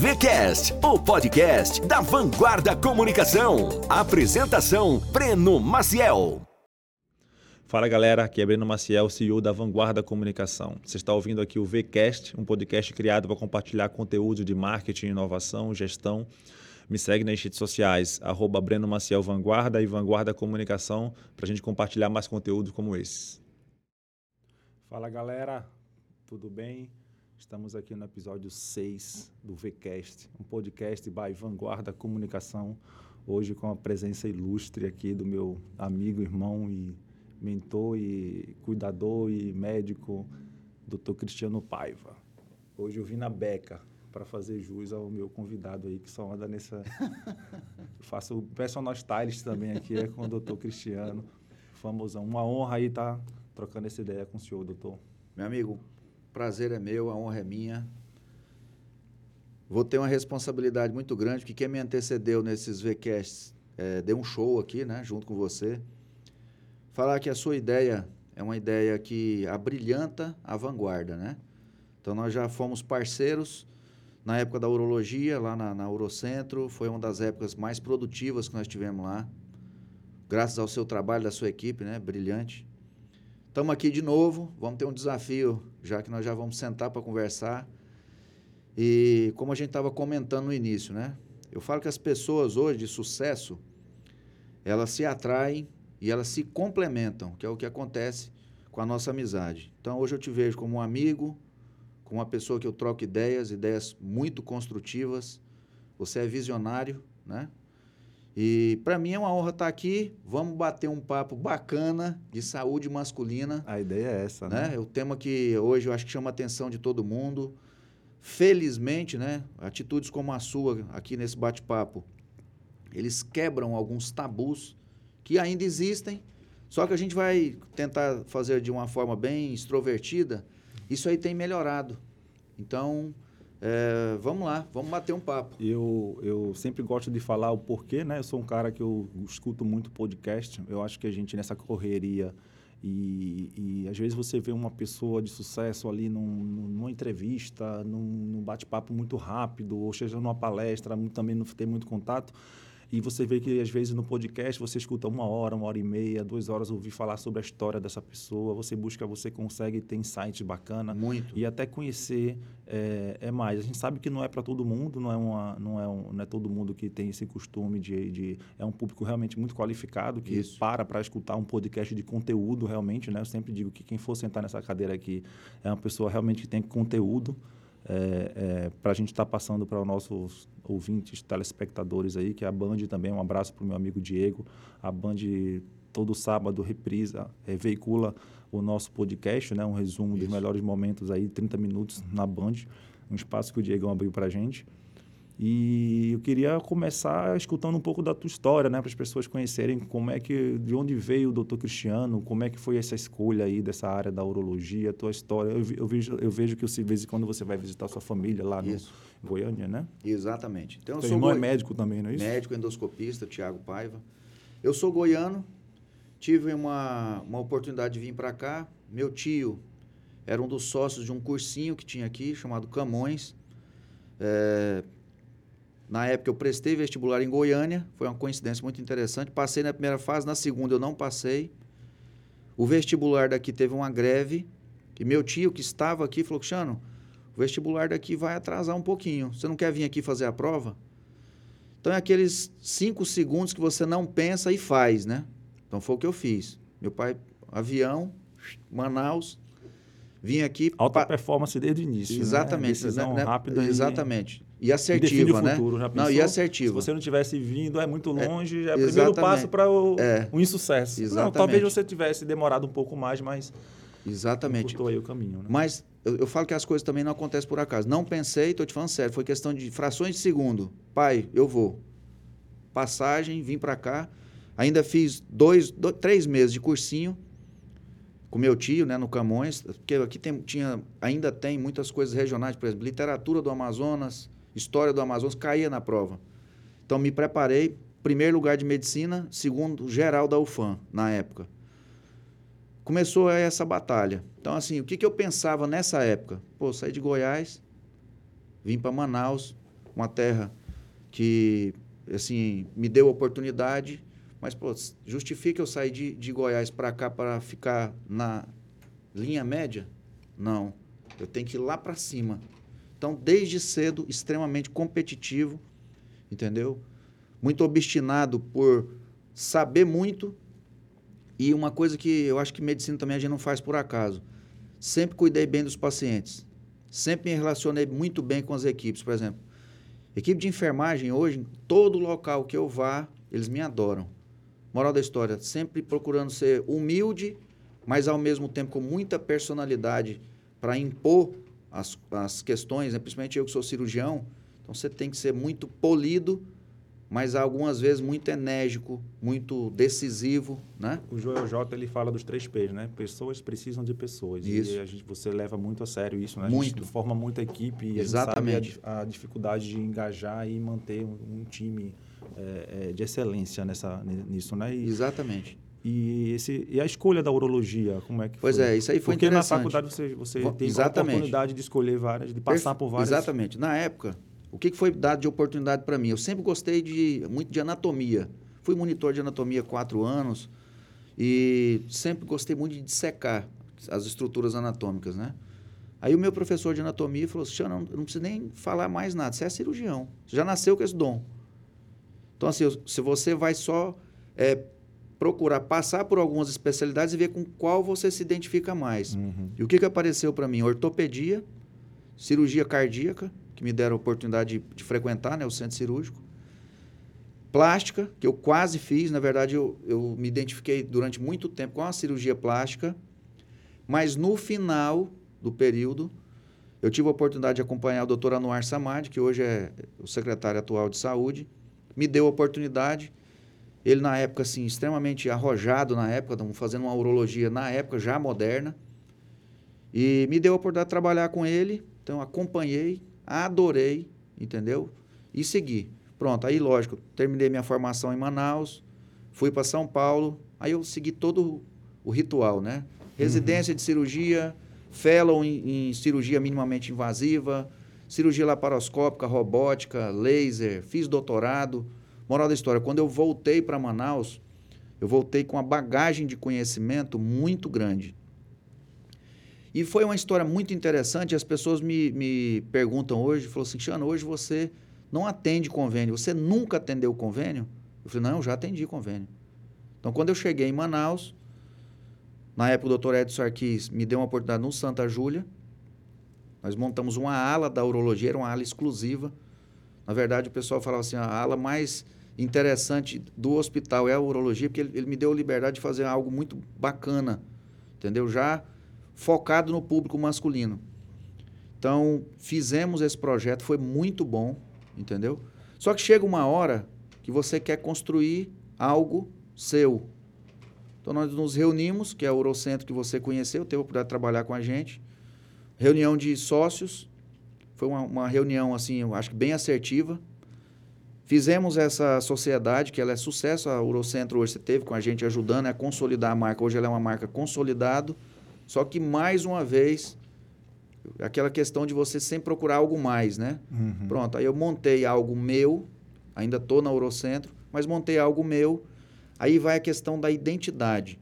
VCast, o podcast da Vanguarda Comunicação. Apresentação: Breno Maciel. Fala galera, aqui é Breno Maciel, CEO da Vanguarda Comunicação. Você está ouvindo aqui o VCast, um podcast criado para compartilhar conteúdo de marketing, inovação, gestão. Me segue nas redes sociais, arroba Breno Maciel Vanguarda e Vanguarda Comunicação, para a gente compartilhar mais conteúdo como esse. Fala galera, tudo bem? Estamos aqui no episódio 6 do VCast, um podcast by Vanguarda Comunicação. Hoje com a presença ilustre aqui do meu amigo, irmão e mentor e cuidador e médico, Dr. Cristiano Paiva. Hoje eu vim na beca para fazer jus ao meu convidado aí, que só anda nessa... eu faço personal stylist também aqui, é com o Dr. Cristiano, famosão. Uma honra aí estar tá trocando essa ideia com o senhor, doutor. Meu amigo, prazer é meu, a honra é minha. Vou ter uma responsabilidade muito grande, porque quem me antecedeu nesses VCasts é, deu um show aqui, né, junto com você. Falar que a sua ideia é uma ideia que abrilhanta a vanguarda, né? Então, nós já fomos parceiros na época da urologia, lá na, na Urocentro. Foi uma das épocas mais produtivas que nós tivemos lá. Graças ao seu trabalho, da sua equipe, né? Brilhante. Estamos aqui de novo, vamos ter um desafio, já que nós já vamos sentar para conversar. E como a gente estava comentando no início, né? Eu falo que as pessoas hoje de sucesso, elas se atraem e elas se complementam, que é o que acontece com a nossa amizade. Então hoje eu te vejo como um amigo, como uma pessoa que eu troco ideias, ideias muito construtivas. Você é visionário, né? E para mim é uma honra estar aqui. Vamos bater um papo bacana de saúde masculina. A ideia é essa, né? né? É o tema que hoje eu acho que chama a atenção de todo mundo. Felizmente, né, atitudes como a sua aqui nesse bate-papo, eles quebram alguns tabus que ainda existem, só que a gente vai tentar fazer de uma forma bem extrovertida. Isso aí tem melhorado. Então, é, vamos lá, vamos bater um papo. Eu, eu sempre gosto de falar o porquê, né? Eu sou um cara que eu escuto muito podcast. Eu acho que a gente nessa correria e, e às vezes você vê uma pessoa de sucesso ali num, numa entrevista, num, num bate-papo muito rápido, ou seja, numa palestra, também não tem muito contato. E você vê que, às vezes, no podcast, você escuta uma hora, uma hora e meia, duas horas, ouvir falar sobre a história dessa pessoa. Você busca, você consegue ter insights bacana. Muito. E até conhecer é, é mais. A gente sabe que não é para todo mundo, não é, uma, não, é um, não é todo mundo que tem esse costume de, de... É um público realmente muito qualificado, que Isso. para para escutar um podcast de conteúdo, realmente, né? Eu sempre digo que quem for sentar nessa cadeira aqui é uma pessoa realmente que tem conteúdo é, é, para a gente estar tá passando para os nossos ouvintes, telespectadores aí, que a Band também, um abraço para o meu amigo Diego. A Band todo sábado reprisa, é, veicula o nosso podcast, né, um resumo Isso. dos melhores momentos aí, 30 minutos na Band, um espaço que o Diego abriu para a gente. E eu queria começar escutando um pouco da tua história, né, para as pessoas conhecerem como é que, de onde veio o doutor Cristiano, como é que foi essa escolha aí dessa área da urologia, a tua história. Eu, eu vejo, eu vejo que de vez em quando você vai visitar sua família lá no Goiânia, né? Exatamente. Então, eu Teu sou irmão goi... é médico também, não é isso? Médico endoscopista, Tiago Paiva. Eu sou goiano, tive uma, uma oportunidade de vir para cá. Meu tio era um dos sócios de um cursinho que tinha aqui, chamado Camões. É, na época eu prestei vestibular em Goiânia, foi uma coincidência muito interessante. Passei na primeira fase, na segunda eu não passei. O vestibular daqui teve uma greve e meu tio que estava aqui falou: "Xano, o vestibular daqui vai atrasar um pouquinho. Você não quer vir aqui fazer a prova?" Então é aqueles cinco segundos que você não pensa e faz, né? Então foi o que eu fiz. Meu pai, avião, Manaus, vim aqui. Alta pa... performance desde o início. Né? Exatamente. Né? Decisão né? rápida. Exatamente. E assertiva, e né? Futuro, não, e assertiva. Se você não tivesse vindo, é muito é, longe, é, é o primeiro passo para o é. um insucesso. Exatamente. Não, talvez você tivesse demorado um pouco mais, mas Exatamente. aí o caminho. Né? Mas eu, eu, falo que as coisas também não acontecem por acaso. Não pensei, estou te falando sério, foi questão de frações de segundo. Pai, eu vou. Passagem, vim para cá. Ainda fiz dois, dois, três meses de cursinho com meu tio, né, no Camões, porque aqui tem, tinha, ainda tem muitas coisas regionais, por exemplo, literatura do Amazonas, história do Amazonas, caía na prova. Então, me preparei, primeiro lugar de medicina, segundo geral da UFAM, na época. Começou essa batalha. Então, assim, o que, que eu pensava nessa época? Pô, saí de Goiás, vim para Manaus, uma terra que, assim, me deu oportunidade, mas, pô, justifica eu sair de, de Goiás para cá para ficar na linha média? Não. Eu tenho que ir lá para cima. Então, desde cedo, extremamente competitivo, entendeu? Muito obstinado por saber muito. E uma coisa que eu acho que medicina também a gente não faz por acaso. Sempre cuidei bem dos pacientes. Sempre me relacionei muito bem com as equipes, por exemplo. Equipe de enfermagem hoje, em todo local que eu vá, eles me adoram. Moral da história, sempre procurando ser humilde, mas ao mesmo tempo com muita personalidade para impor as, as questões, né? principalmente eu que sou cirurgião. Então você tem que ser muito polido, mas algumas vezes muito enérgico, muito decisivo, né? O Joel J ele fala dos três P's, né? Pessoas precisam de pessoas. Isso. E a gente, você leva muito a sério isso, né? Muito. Forma muita equipe e Exatamente. a, a dificuldade de engajar e manter um, um time é, é, de excelência nessa, nisso, né? E, Exatamente. E, esse, e a escolha da urologia, como é que Pois foi? é, isso aí foi Porque na interessante. faculdade você, você Vo- tem a oportunidade de escolher várias, de passar Perfe- por várias... Exatamente. Na época, o que foi dado de oportunidade para mim? Eu sempre gostei de muito de anatomia. Fui monitor de anatomia há quatro anos e sempre gostei muito de dissecar as estruturas anatômicas, né? Aí o meu professor de anatomia falou assim, não, não precisa nem falar mais nada, você é cirurgião, você já nasceu com esse dom. Então, assim, se você vai só é, procurar passar por algumas especialidades e ver com qual você se identifica mais. Uhum. E o que, que apareceu para mim? Ortopedia, cirurgia cardíaca, que me deram a oportunidade de, de frequentar né, o centro cirúrgico. Plástica, que eu quase fiz. Na verdade, eu, eu me identifiquei durante muito tempo com a cirurgia plástica. Mas no final do período, eu tive a oportunidade de acompanhar o doutor Anuar Samad, que hoje é o secretário atual de saúde. Me deu a oportunidade. Ele, na época, assim, extremamente arrojado na época, fazendo uma urologia na época já moderna. E me deu a oportunidade de trabalhar com ele. Então, acompanhei, adorei, entendeu? E segui. Pronto, aí, lógico, terminei minha formação em Manaus, fui para São Paulo, aí eu segui todo o ritual, né? Residência de cirurgia, fellow em, em cirurgia minimamente invasiva, cirurgia laparoscópica, robótica, laser, fiz doutorado. Moral da história, quando eu voltei para Manaus, eu voltei com uma bagagem de conhecimento muito grande. E foi uma história muito interessante. As pessoas me, me perguntam hoje, falou assim, Xana, hoje você não atende convênio. Você nunca atendeu convênio? Eu falei, não, eu já atendi convênio. Então, quando eu cheguei em Manaus, na época o doutor Edson Arquis me deu uma oportunidade no Santa Júlia. Nós montamos uma ala da urologia, era uma ala exclusiva. Na verdade, o pessoal falava assim, a ala mais interessante do hospital é a urologia, porque ele, ele me deu a liberdade de fazer algo muito bacana, entendeu? Já focado no público masculino. Então, fizemos esse projeto, foi muito bom, entendeu? Só que chega uma hora que você quer construir algo seu. Então, nós nos reunimos, que é o Urocentro que você conheceu, teve a oportunidade de trabalhar com a gente. Reunião de sócios. Foi uma, uma reunião, assim, eu acho que bem assertiva. Fizemos essa sociedade, que ela é sucesso. A Urocentro hoje você teve com a gente ajudando a consolidar a marca. Hoje ela é uma marca consolidado. Só que, mais uma vez, aquela questão de você sempre procurar algo mais, né? Uhum. Pronto, aí eu montei algo meu, ainda estou na Urocentro, mas montei algo meu. Aí vai a questão da identidade.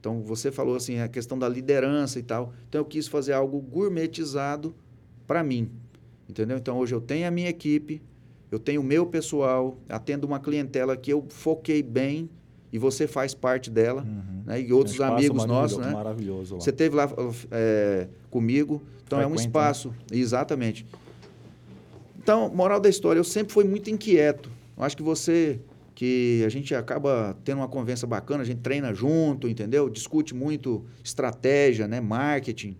Então, você falou assim, a questão da liderança e tal. Então, eu quis fazer algo gourmetizado para mim, entendeu? Então, hoje eu tenho a minha equipe, eu tenho o meu pessoal, atendo uma clientela que eu foquei bem e você faz parte dela, Uhum. né? E outros amigos nossos, né? Maravilhoso lá. Você teve lá é, comigo, então é um né? espaço, exatamente. Então, moral da história, eu sempre fui muito inquieto. Eu acho que você, que a gente acaba tendo uma conversa bacana, a gente treina junto, entendeu? Discute muito estratégia, né? Marketing.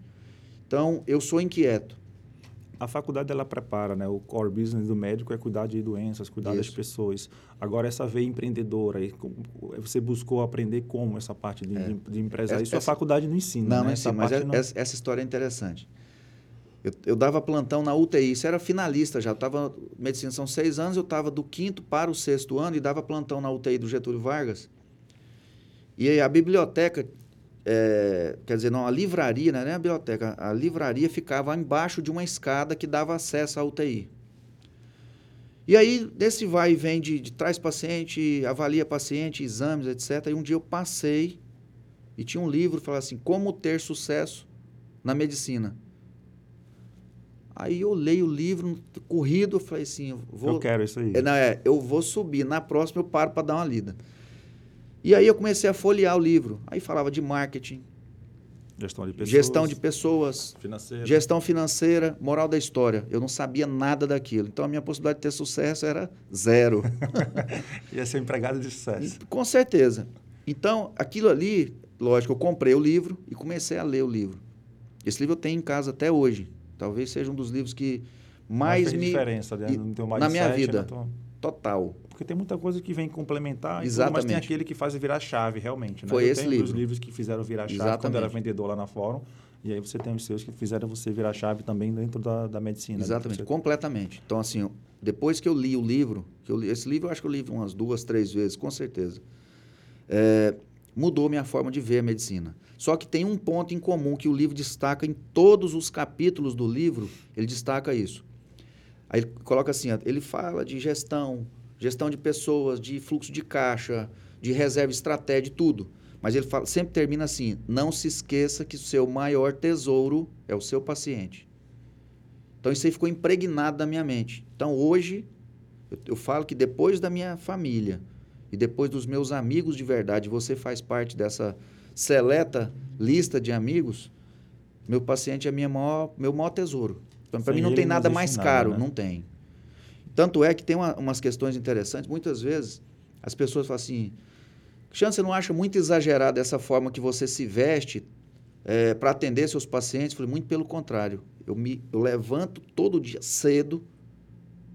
Então, eu sou inquieto. A faculdade ela prepara, né? O core business do médico é cuidar de doenças, cuidar das Isso. pessoas. Agora essa veia empreendedora, você buscou aprender como essa parte de, de, de empresário. Isso a É. Essa- faculdade não ensina, Não, né? não Essa mas é- não- essa, história é interessante. Eu, eu dava plantão na UTI, isso era finalista já. Eu tava, medicina são seis anos, eu estava do quinto para o sexto ano e dava plantão na UTI do Getúlio Vargas. E aí a biblioteca, é, quer dizer, não, a livraria, não é nem a biblioteca, a livraria ficava embaixo de uma escada que dava acesso à UTI. E aí, desse vai e vem de, de traz paciente, avalia paciente, exames, etc. E um dia eu passei e tinha um livro, falava assim, como ter sucesso na medicina. Aí eu leio o livro, corrido, eu falei assim, eu vou... Eu quero isso aí. É, não, é, eu vou subir, na próxima eu paro para dar uma lida. E aí eu comecei a folhear o livro. Aí falava de marketing, Gestão de pessoas. gestão de pessoas, Financeira. gestão financeira, moral da história. Eu não sabia nada daquilo. Então a minha possibilidade de ter sucesso era zero. Ia ser empregado de sucesso. Com certeza. Então, aquilo ali, lógico, eu comprei o livro e comecei a ler o livro. Esse livro eu tenho em casa até hoje. Talvez seja um dos livros que mais me. diferença né? no teu na minha mindset, vida. tua- Total. Porque tem muita coisa que vem complementar, e tudo, mas Exatamente. tem aquele que faz virar chave, realmente. Né? Foi Eu esse tenho livro. os livros que fizeram virar chave quando Exatamente. eu era vendedor lá na Fórum. E aí você tem os seus que fizeram você virar chave também dentro da, da medicina. né? Exatamente, Você- completamente. Então, assim, depois que eu li o livro, que eu li- esse livro eu acho que eu li umas duas, três vezes, com certeza, é, mudou minha forma de ver a medicina. Só que tem um ponto em comum que o livro destaca em todos os capítulos do livro, ele destaca isso. Aí ele coloca assim, ele fala de gestão, gestão de pessoas, de fluxo de caixa, de reserva estratégia, de tudo. Mas ele fala- sempre termina assim: não se esqueça que o seu maior tesouro é o seu paciente. Então isso aí ficou impregnado na minha mente. Então hoje eu, eu falo que depois da minha família e depois dos meus amigos de verdade, você faz parte dessa seleta lista de amigos, meu paciente é minha maior, meu maior tesouro. Para Sem mim não tem nada mais nada, caro, né? não tem. Tanto é que tem uma- umas questões interessantes. Muitas vezes as pessoas falam assim: Cristiano, você não acha muito exagerada essa forma que você se veste para atender seus pacientes? Eu falei, muito pelo contrário. Eu, me, eu levanto todo dia cedo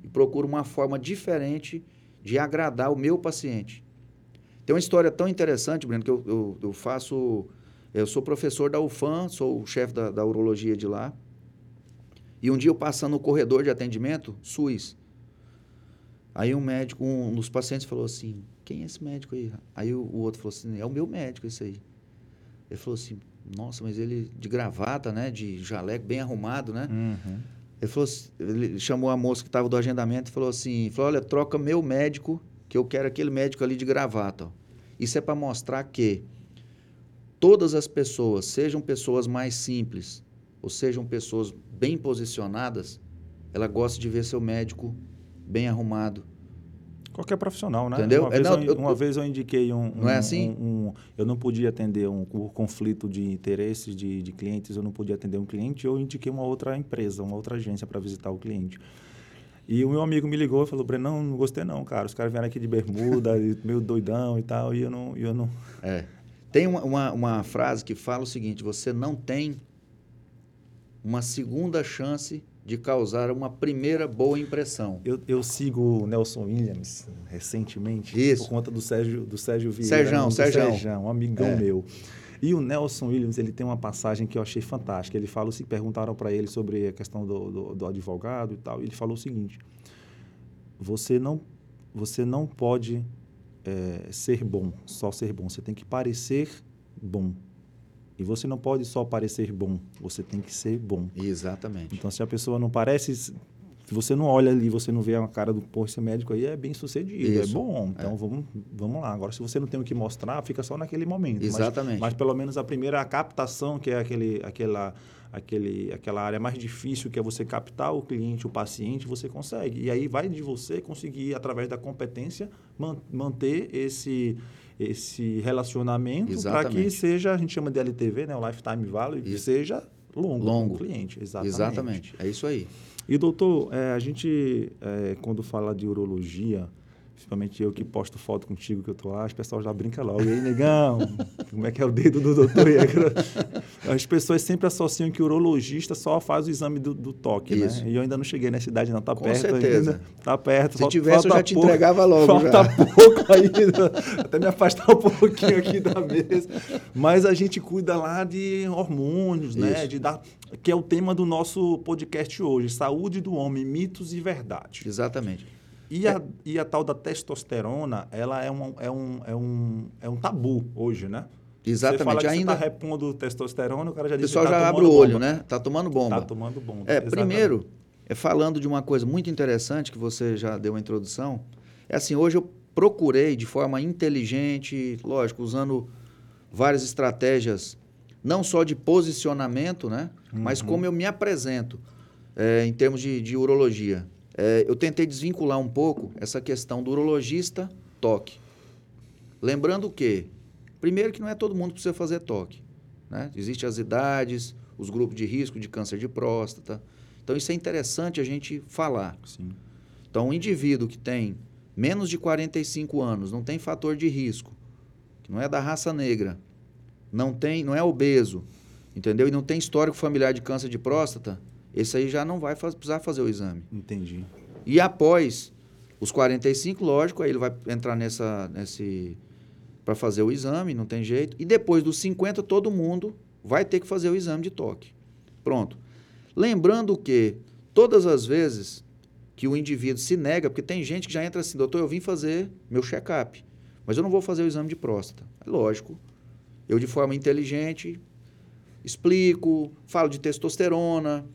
e procuro uma forma diferente de agradar o meu paciente. Tem uma história tão interessante, Breno, que eu, eu, eu faço. Eu sou professor da UFAM, sou o chefe da, da urologia de lá. E um dia eu passando no corredor de atendimento, SUS. Aí um médico, um dos pacientes falou assim: Quem é esse médico aí? Aí o, o outro falou assim: É o meu médico, esse aí. Ele falou assim: Nossa, mas ele de gravata, né? De jaleco, bem arrumado, né? Uhum. Ele, falou, assim- ele chamou a moça que estava do agendamento e falou assim: falou, Olha, troca meu médico, que eu quero aquele médico ali de gravata. ó. Isso é para mostrar que todas as pessoas, sejam pessoas mais simples ou sejam pessoas bem posicionadas, ela gosta de ver seu médico bem arrumado. Qualquer profissional, né? Entendeu? Uma, É, vez, não, eu, uma eu- vez eu indiquei um, Não é um- assim? um- um- eu não podia atender um, conflito de interesses de, de clientes, eu não podia atender um cliente, eu indiquei uma outra empresa, uma outra agência para visitar o cliente. E o meu amigo me ligou e falou, Breno, não, não gostei não, cara. Os caras vieram aqui de bermuda, meio doidão e tal, e eu não... Eu não... É. Tem uma, uma, uma frase que fala o seguinte: você não tem uma segunda chance de causar uma primeira boa impressão. Eu, eu sigo o Nelson Williams recentemente Isso. por conta do Sérgio, do Sérgio Vieira. Serjão, do Serjão. Serjão, um amigão É. meu. E o Nelson Williams, ele tem uma passagem que eu achei fantástica. Ele fala, se perguntaram para ele sobre a questão do, do, do advogado e tal, e ele falou o seguinte: você não, você não pode eh, ser bom, só ser bom. Você tem que parecer bom. E você não pode só parecer bom, você tem que ser bom. Exatamente. Então, se a pessoa não parece. Se você não olha ali, você não vê a cara do, esse médico aí é bem sucedido, é Isso, bom. Então, Vamos, vamos lá. Agora, se você não tem o que mostrar, fica só naquele momento. Mas- Exatamente. Mas, pelo menos a primeira captação, que é aquele, aquela, aquele, aquela área mais difícil, que é você captar o cliente, o paciente, você consegue. E aí vai de você conseguir, através da competência, man- manter esse esse relacionamento para que seja, a gente chama de LTV, né, o Lifetime Value, que Isso. seja longo, Longo. com o cliente. Exatamente. Exatamente. É isso aí. E, doutor, é, a gente, é, quando fala de urologia, principalmente eu que posto foto contigo que eu tô lá, as pessoas já brincam logo. E aí, negão, como é que é o dedo do doutor? As pessoas sempre associam que o urologista só faz o exame do, do toque, Isso. né? E eu ainda não cheguei nessa idade, não. Tá Com perto certeza. ainda. Tá perto. Se tivesse, eu já te entregava logo, Falta já. pouco ainda. Até me afastar um pouquinho aqui da mesa. Mas a gente cuida lá de hormônios, né? De dar, que é o tema do nosso podcast hoje. Saúde do homem, mitos e verdade. Exatamente. E a, e a tal da testosterona, ela é um, é um, é um, é um tabu hoje, né? Você fala Exatamente. que Ainda você tá repondo testosterona, o cara já o diz pessoal que tá já abre o olho, bomba. né? Tá tomando bomba. Tá tomando bomba. É, exatamente. primeiro, é falando de uma coisa muito interessante que você já deu uma introdução. É assim, hoje eu procurei de forma inteligente, lógico, usando várias estratégias, não só de posicionamento, né? Uhum. Mas como eu me apresento é, em termos de, de urologia. É, eu tentei desvincular um pouco essa questão do urologista toque. Lembrando que, primeiro que não é todo mundo que precisa fazer toque. Né? Existem as idades, os grupos de risco de câncer de próstata. Então, isso é interessante a gente falar. Sim. Então, um indivíduo que tem menos de 45 anos, não tem fator de risco, que não é da raça negra, não tem, não é obeso, entendeu? E não tem histórico familiar de câncer de próstata, esse aí já não vai faz, precisar fazer o exame. Entendi. E após os 45, lógico, aí ele vai entrar nessa nesse para fazer o exame, não tem jeito. E depois dos 50, todo mundo vai ter que fazer o exame de toque. Pronto. Lembrando que todas as vezes que o indivíduo se nega, porque tem gente que já entra assim, doutor, eu vim fazer meu check-up, mas eu não vou fazer o exame de próstata. É lógico. Eu, de forma inteligente, explico, falo de testosterona,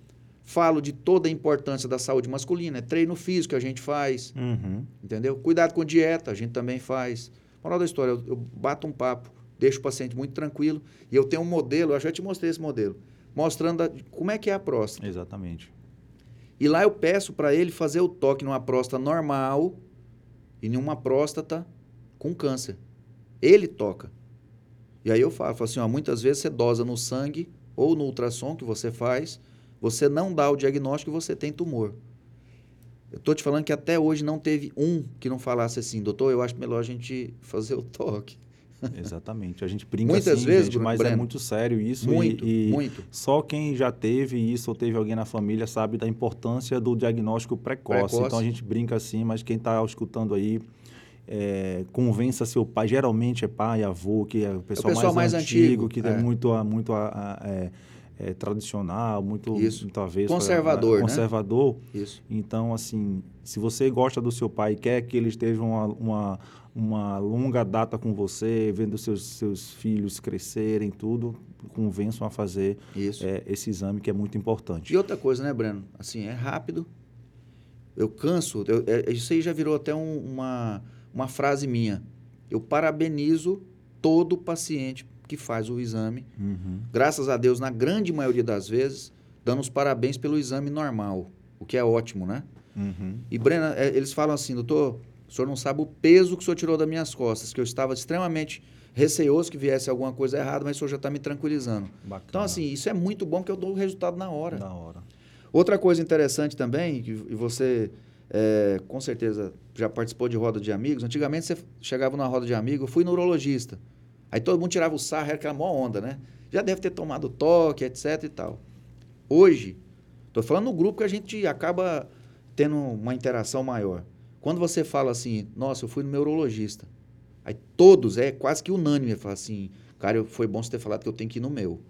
falo de toda a importância da saúde masculina, é treino físico que a gente faz, uhum. entendeu? Cuidado com dieta, a gente também faz. Moral da história, eu, eu, bato um papo, deixo o paciente muito tranquilo, e eu tenho um modelo, eu já te mostrei esse modelo, mostrando a, como é que é a próstata. Exatamente. E lá eu peço para ele fazer o toque numa próstata normal e numa próstata com câncer. Ele toca. E aí eu falo, falo assim, ó, muitas vezes você dosa no sangue ou no ultrassom que você faz, você não dá o diagnóstico que você tem tumor. Eu estou te falando que até hoje não teve um que não falasse assim, doutor, eu acho melhor a gente fazer o toque. Exatamente. A gente brinca Muitas assim, vezes, gente, mas é Breno, é muito sério isso. Muito, e, e muito. Só quem já teve isso ou teve alguém na família sabe da importância do diagnóstico precoce. Precoce. Então a gente brinca assim, mas quem está escutando aí, é, convença seu pai. Geralmente é pai, avô, que é o pessoal, pessoal mais, mais antigo, antigo, que é. é muito, muito é, é, tradicional, muito Isso. talvez Conservador, né? conservador. Isso. Então, assim, se você gosta do seu pai e quer que ele esteja uma, uma, uma longa data com você, vendo seus, seus filhos crescerem, tudo, convençam a fazer é, esse exame que é muito importante. E outra coisa, né, Breno? Assim, é rápido. Eu canso. Eu, é, isso aí já virou até um, uma, uma frase minha. Eu parabenizo todo paciente que faz o exame. Uhum. Graças a Deus, na grande maioria das vezes, dando os parabéns pelo exame normal, o que é ótimo, né? Uhum. E, Brena, é, eles falam assim, doutor, o senhor não sabe o peso que o senhor tirou das minhas costas, que eu estava extremamente receoso que viesse alguma coisa errada, mas o senhor já está me tranquilizando. Bacana. Então, assim, isso é muito bom porque eu dou o resultado na hora. Da hora. Outra coisa interessante também, e você é, com certeza já participou de roda de amigos, antigamente você chegava numa roda de amigos, eu fui no urologista. Aí todo mundo tirava o sarro, era aquela mó onda, né? Já deve ter tomado toque, etc e tal. Hoje, estou falando no grupo que a gente acaba tendo uma interação maior. Quando você fala assim, nossa, eu fui no meu urologista. Aí todos, é quase que unânime, fala assim, cara, foi bom você ter falado que eu tenho que ir no meu.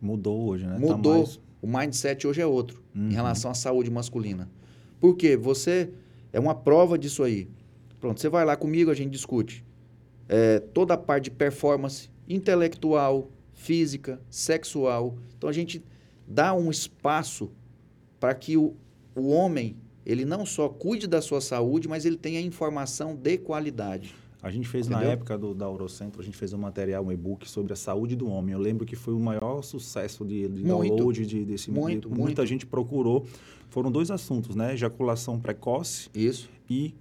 Mudou hoje, né? Tá Mudou. mais- O mindset hoje é outro Uhum. em relação à saúde masculina. Por quê? Você é uma prova disso aí. Pronto, você vai lá comigo, a gente discute. É, toda a parte de performance intelectual, física, sexual. Então a gente dá um espaço para que o, o homem ele não só cuide da sua saúde, mas ele tenha informação de qualidade. A gente fez Entendeu? na época do, da Eurocentro, a gente fez um material, um e-book sobre a saúde do homem. Eu lembro que foi o maior sucesso de, de Muito. download de, desse Muito, de- Muita muito. gente procurou. Foram dois assuntos, né? Ejaculação precoce Isso. e,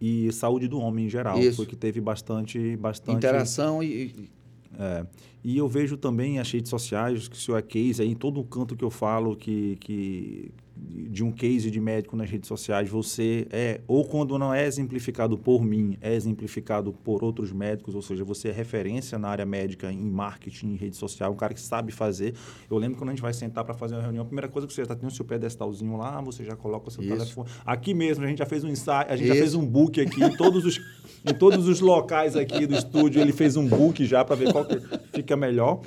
e saúde do homem em geral. Isso. Foi que teve bastante, bastante Interação e, É. E eu vejo também as redes sociais, que o senhor é case aí, em todo canto que eu falo que, que de um case de médico nas redes sociais, você é, ou quando não é exemplificado por mim, é exemplificado por outros médicos, ou seja, você é referência na área médica em marketing, em rede social, um cara que sabe fazer. Eu lembro quando a gente vai sentar para fazer uma reunião, a primeira coisa que você já tem o seu pedestalzinho lá, você já coloca o seu Isso. telefone. Aqui mesmo, a gente já fez um ensaio, a gente já Isso. fez um book aqui em todos os, em todos os locais aqui do estúdio, ele fez um book já para ver qual que fica melhor.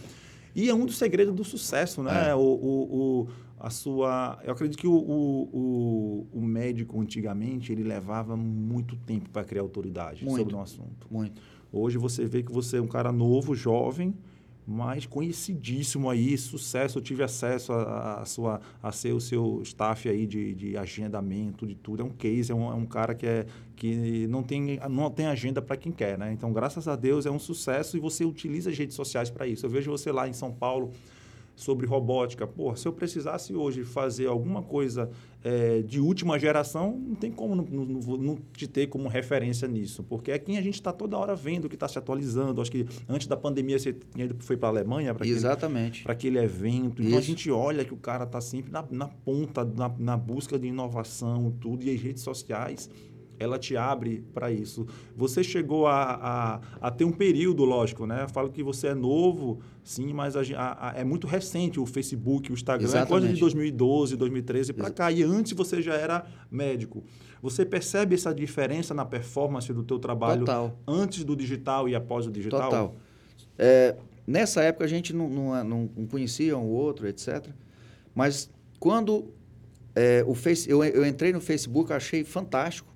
E é um dos segredos do sucesso, né? É. O, o, o- a sua... Eu acredito que o, o, o, médico, antigamente, ele levava muito tempo para criar autoridade Muito. sobre um assunto. muito. Hoje você vê que você é um cara novo, jovem, mas conhecidíssimo aí, sucesso. Eu tive acesso a, a, sua, a ser o seu staff aí de, de agendamento, de tudo. É um case, é um, é um cara que, é, que não, tem, não tem agenda para quem quer, né? Então, graças a Deus, é um sucesso e você utiliza as redes sociais para isso. Eu vejo você lá em São Paulo sobre robótica. Pô, se eu precisasse hoje fazer alguma coisa é, de última geração, não tem como não, não, não, te ter como referência nisso, porque aqui a gente está toda hora vendo que está se atualizando. Acho que antes da pandemia você foi para a Alemanha para Exatamente. Para aquele evento. Então Isso. a gente olha que o cara está sempre na, na ponta, na, na busca de inovação, tudo, e as redes sociais ela te abre para isso. Você chegou a, a, a, ter um período, lógico, né? Eu falo que você é novo, sim, mas a, a, é muito recente o Facebook, o Instagram, Exatamente. é coisa de 2012, 2013 para cá. E antes você já era médico. Você percebe essa diferença na performance do teu trabalho Total. antes do digital e após o digital? Total. É, nessa época a gente não, não, não, conhecia um outro, etc. Mas quando é, o face, eu, eu entrei no Facebook, achei fantástico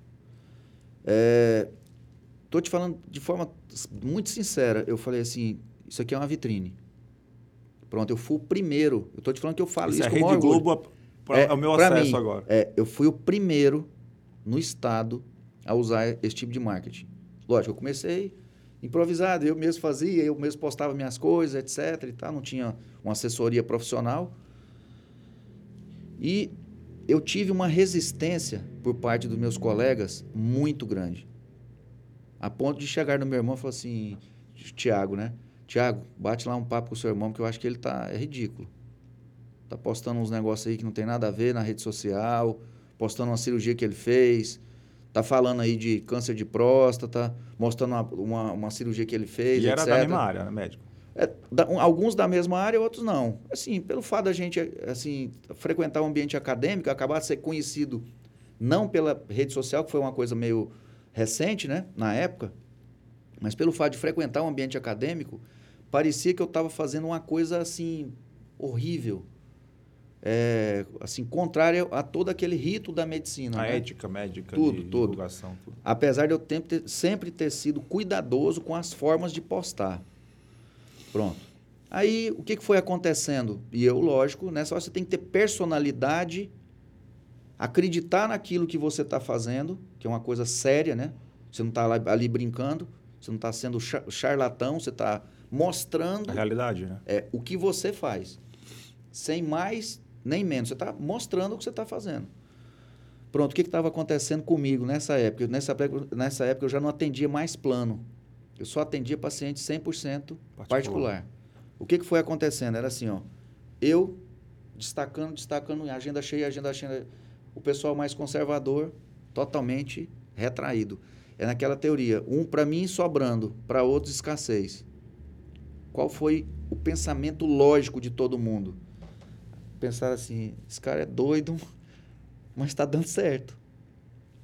Estou é, te falando de forma muito sincera. Eu falei assim, isso aqui é uma vitrine. Pronto, eu fui o primeiro. Eu estou te falando que eu falo isso, isso é com Rede Globo é, é o meu acesso mim, agora. É, eu fui o primeiro no estado a usar esse tipo de marketing. Lógico, eu comecei improvisado, eu mesmo fazia, eu mesmo postava minhas coisas, etc. E tal, não tinha uma assessoria profissional. E eu tive uma resistência por parte dos meus colegas muito grande. A ponto de chegar no meu irmão e falar assim, Tiago, né? Tiago, bate lá um papo com o seu irmão, que eu acho que ele tá é ridículo. Tá postando uns negócios aí que não tem nada a ver na rede social, postando uma cirurgia que ele fez, tá falando aí de câncer de próstata, mostrando uma, uma, uma cirurgia que ele fez, e etc. era da mesma área, né, médico? É, da, um, alguns da mesma área, outros não. Assim, pelo fato da gente assim, frequentar o um ambiente acadêmico, acabar de ser conhecido não pela rede social, que foi uma coisa meio recente, né, na época, mas pelo fato de frequentar um ambiente acadêmico, parecia que eu estava fazendo uma coisa assim horrível. É, assim, contrária a todo aquele rito da medicina. A né? ética médica, tudo, tudo. Tudo. Apesar de eu ter, sempre ter sido cuidadoso com as formas de postar. Pronto. Aí, o que, que foi acontecendo? E eu, lógico, nessa hora você tem que ter personalidade, acreditar naquilo que você está fazendo, que é uma coisa séria, né? Você não está ali brincando, você não está sendo charlatão, você está mostrando... A realidade, né? É, o que você faz. Sem mais nem menos. Você está mostrando o que você está fazendo. Pronto, o que estava acontecendo comigo nessa época? Nessa época? Nessa época eu já não atendia mais plano. Eu só atendia paciente 100% particular. particular. O que, que foi acontecendo? Era assim, ó, eu destacando, destacando, agenda cheia, agenda cheia. O pessoal mais conservador, totalmente retraído. É naquela teoria, um para mim sobrando, para outros escassez. Qual foi o pensamento lógico de todo mundo? Pensar assim, esse cara é doido, mas está dando certo.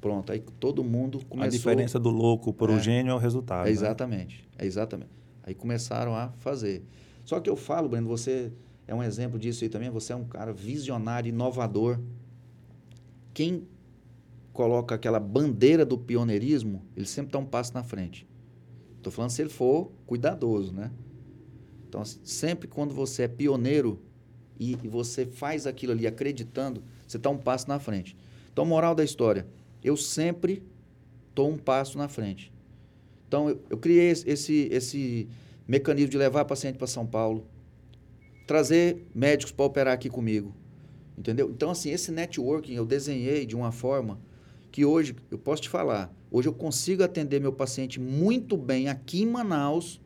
Pronto, aí todo mundo começou... A diferença do louco para o é, gênio é o resultado. É exatamente, né? é exatamente. Aí começaram a fazer. Só que eu falo, Breno, você é um exemplo disso aí também, você é um cara visionário, inovador. Quem coloca aquela bandeira do pioneirismo, ele sempre está um passo na frente. Estou falando se ele for cuidadoso, né? Então, sempre quando você é pioneiro e, e você faz aquilo ali acreditando, você está um passo na frente. Então, moral da história, eu sempre estou um passo na frente. Então, eu, eu criei esse, esse mecanismo de levar paciente para São Paulo, trazer médicos para operar aqui comigo, entendeu? Então, assim, esse networking eu desenhei de uma forma que hoje, eu posso te falar, hoje eu consigo atender meu paciente muito bem aqui em Manaus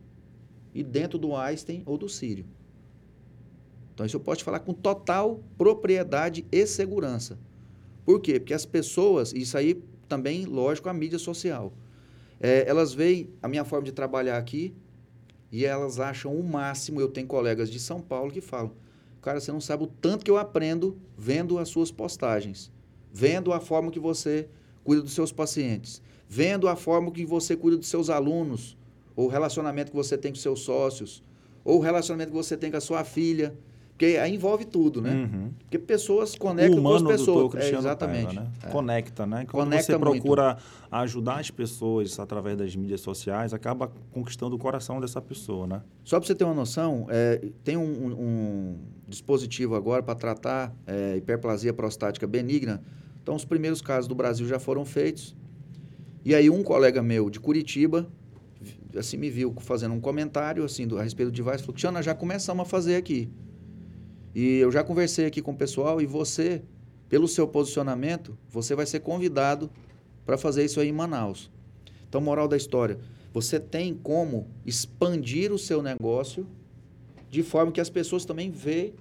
e dentro do Einstein ou do Sírio. Então, isso eu posso te falar com total propriedade e segurança. Por quê? Porque as pessoas, isso aí também, lógico, a mídia social, é, elas veem a minha forma de trabalhar aqui e elas acham o máximo. Eu tenho colegas de São Paulo que falam: Cara, você não sabe o tanto que eu aprendo vendo as suas postagens, vendo a forma que você cuida dos seus pacientes, vendo a forma que você cuida dos seus alunos, ou o relacionamento que você tem com seus sócios, ou o relacionamento que você tem com a sua filha. Porque aí envolve tudo, né? Uhum. Porque pessoas conectam com as pessoas. É, exatamente. Pega, né? é. Conecta, né? Quando Conecta você procura muito. ajudar as pessoas através das mídias sociais, acaba conquistando o coração dessa pessoa, né? Só para você ter uma noção, é, tem um, um, dispositivo agora para tratar é, hiperplasia prostática benigna. Então, os primeiros casos do Brasil já foram feitos. E aí, um colega meu de Curitiba, assim, me viu fazendo um comentário, assim, do, a respeito do device, falou, Tiana, já começamos a fazer aqui. E eu já conversei aqui com o pessoal e você, pelo seu posicionamento, você vai ser convidado para fazer isso aí em Manaus. Então, moral da história, você tem como expandir o seu negócio de forma que as pessoas também vejam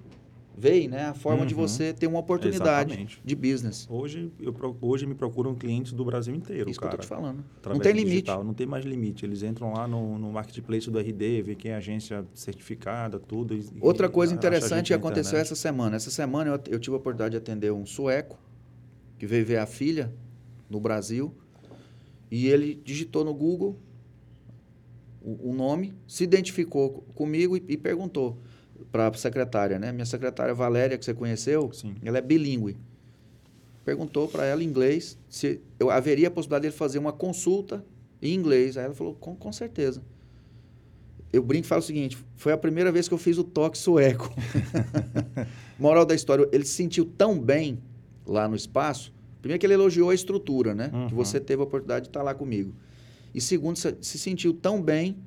veem né, a forma uhum. de você ter uma oportunidade Exatamente. de business. Hoje, eu, hoje me procuram clientes do Brasil inteiro, Isso cara. que eu tô te falando. Não tem limite. Digital, não tem mais limite. Eles entram lá no, no marketplace do RD, vê quem é agência certificada, tudo. E, Outra coisa interessante aconteceu essa semana. Essa semana eu, eu tive a oportunidade de atender um sueco que veio ver a filha no Brasil e ele digitou no Google o, o nome, se identificou comigo e, e perguntou para a secretária, né? Minha secretária Valéria, que você conheceu, Sim. ela é bilíngue. Perguntou para ela em inglês se eu haveria a possibilidade de fazer uma consulta em inglês. Aí ela falou, com, com certeza. Eu brinco e falo o seguinte: foi a primeira vez que eu fiz o toque sueco. Moral da história, ele se sentiu tão bem lá no espaço. Primeiro que ele elogiou a estrutura, né? Uhum. Que você teve a oportunidade de estar lá comigo. E segundo, se, se sentiu tão bem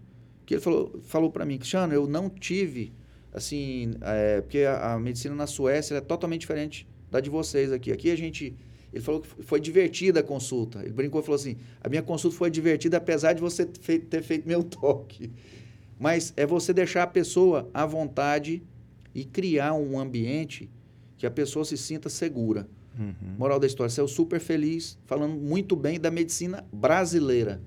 que ele falou, falou para mim, Cristiano, eu não tive assim, é, porque a, a, medicina na Suécia é totalmente diferente da de vocês aqui. Aqui a gente, ele falou que foi divertida a consulta. Ele brincou e falou assim: a minha consulta foi divertida apesar de você ter feito, ter feito meu toque. Mas é você deixar a pessoa à vontade e criar um ambiente que a pessoa se sinta segura. Uhum. Moral da história, saiu super feliz, falando muito bem da medicina brasileira.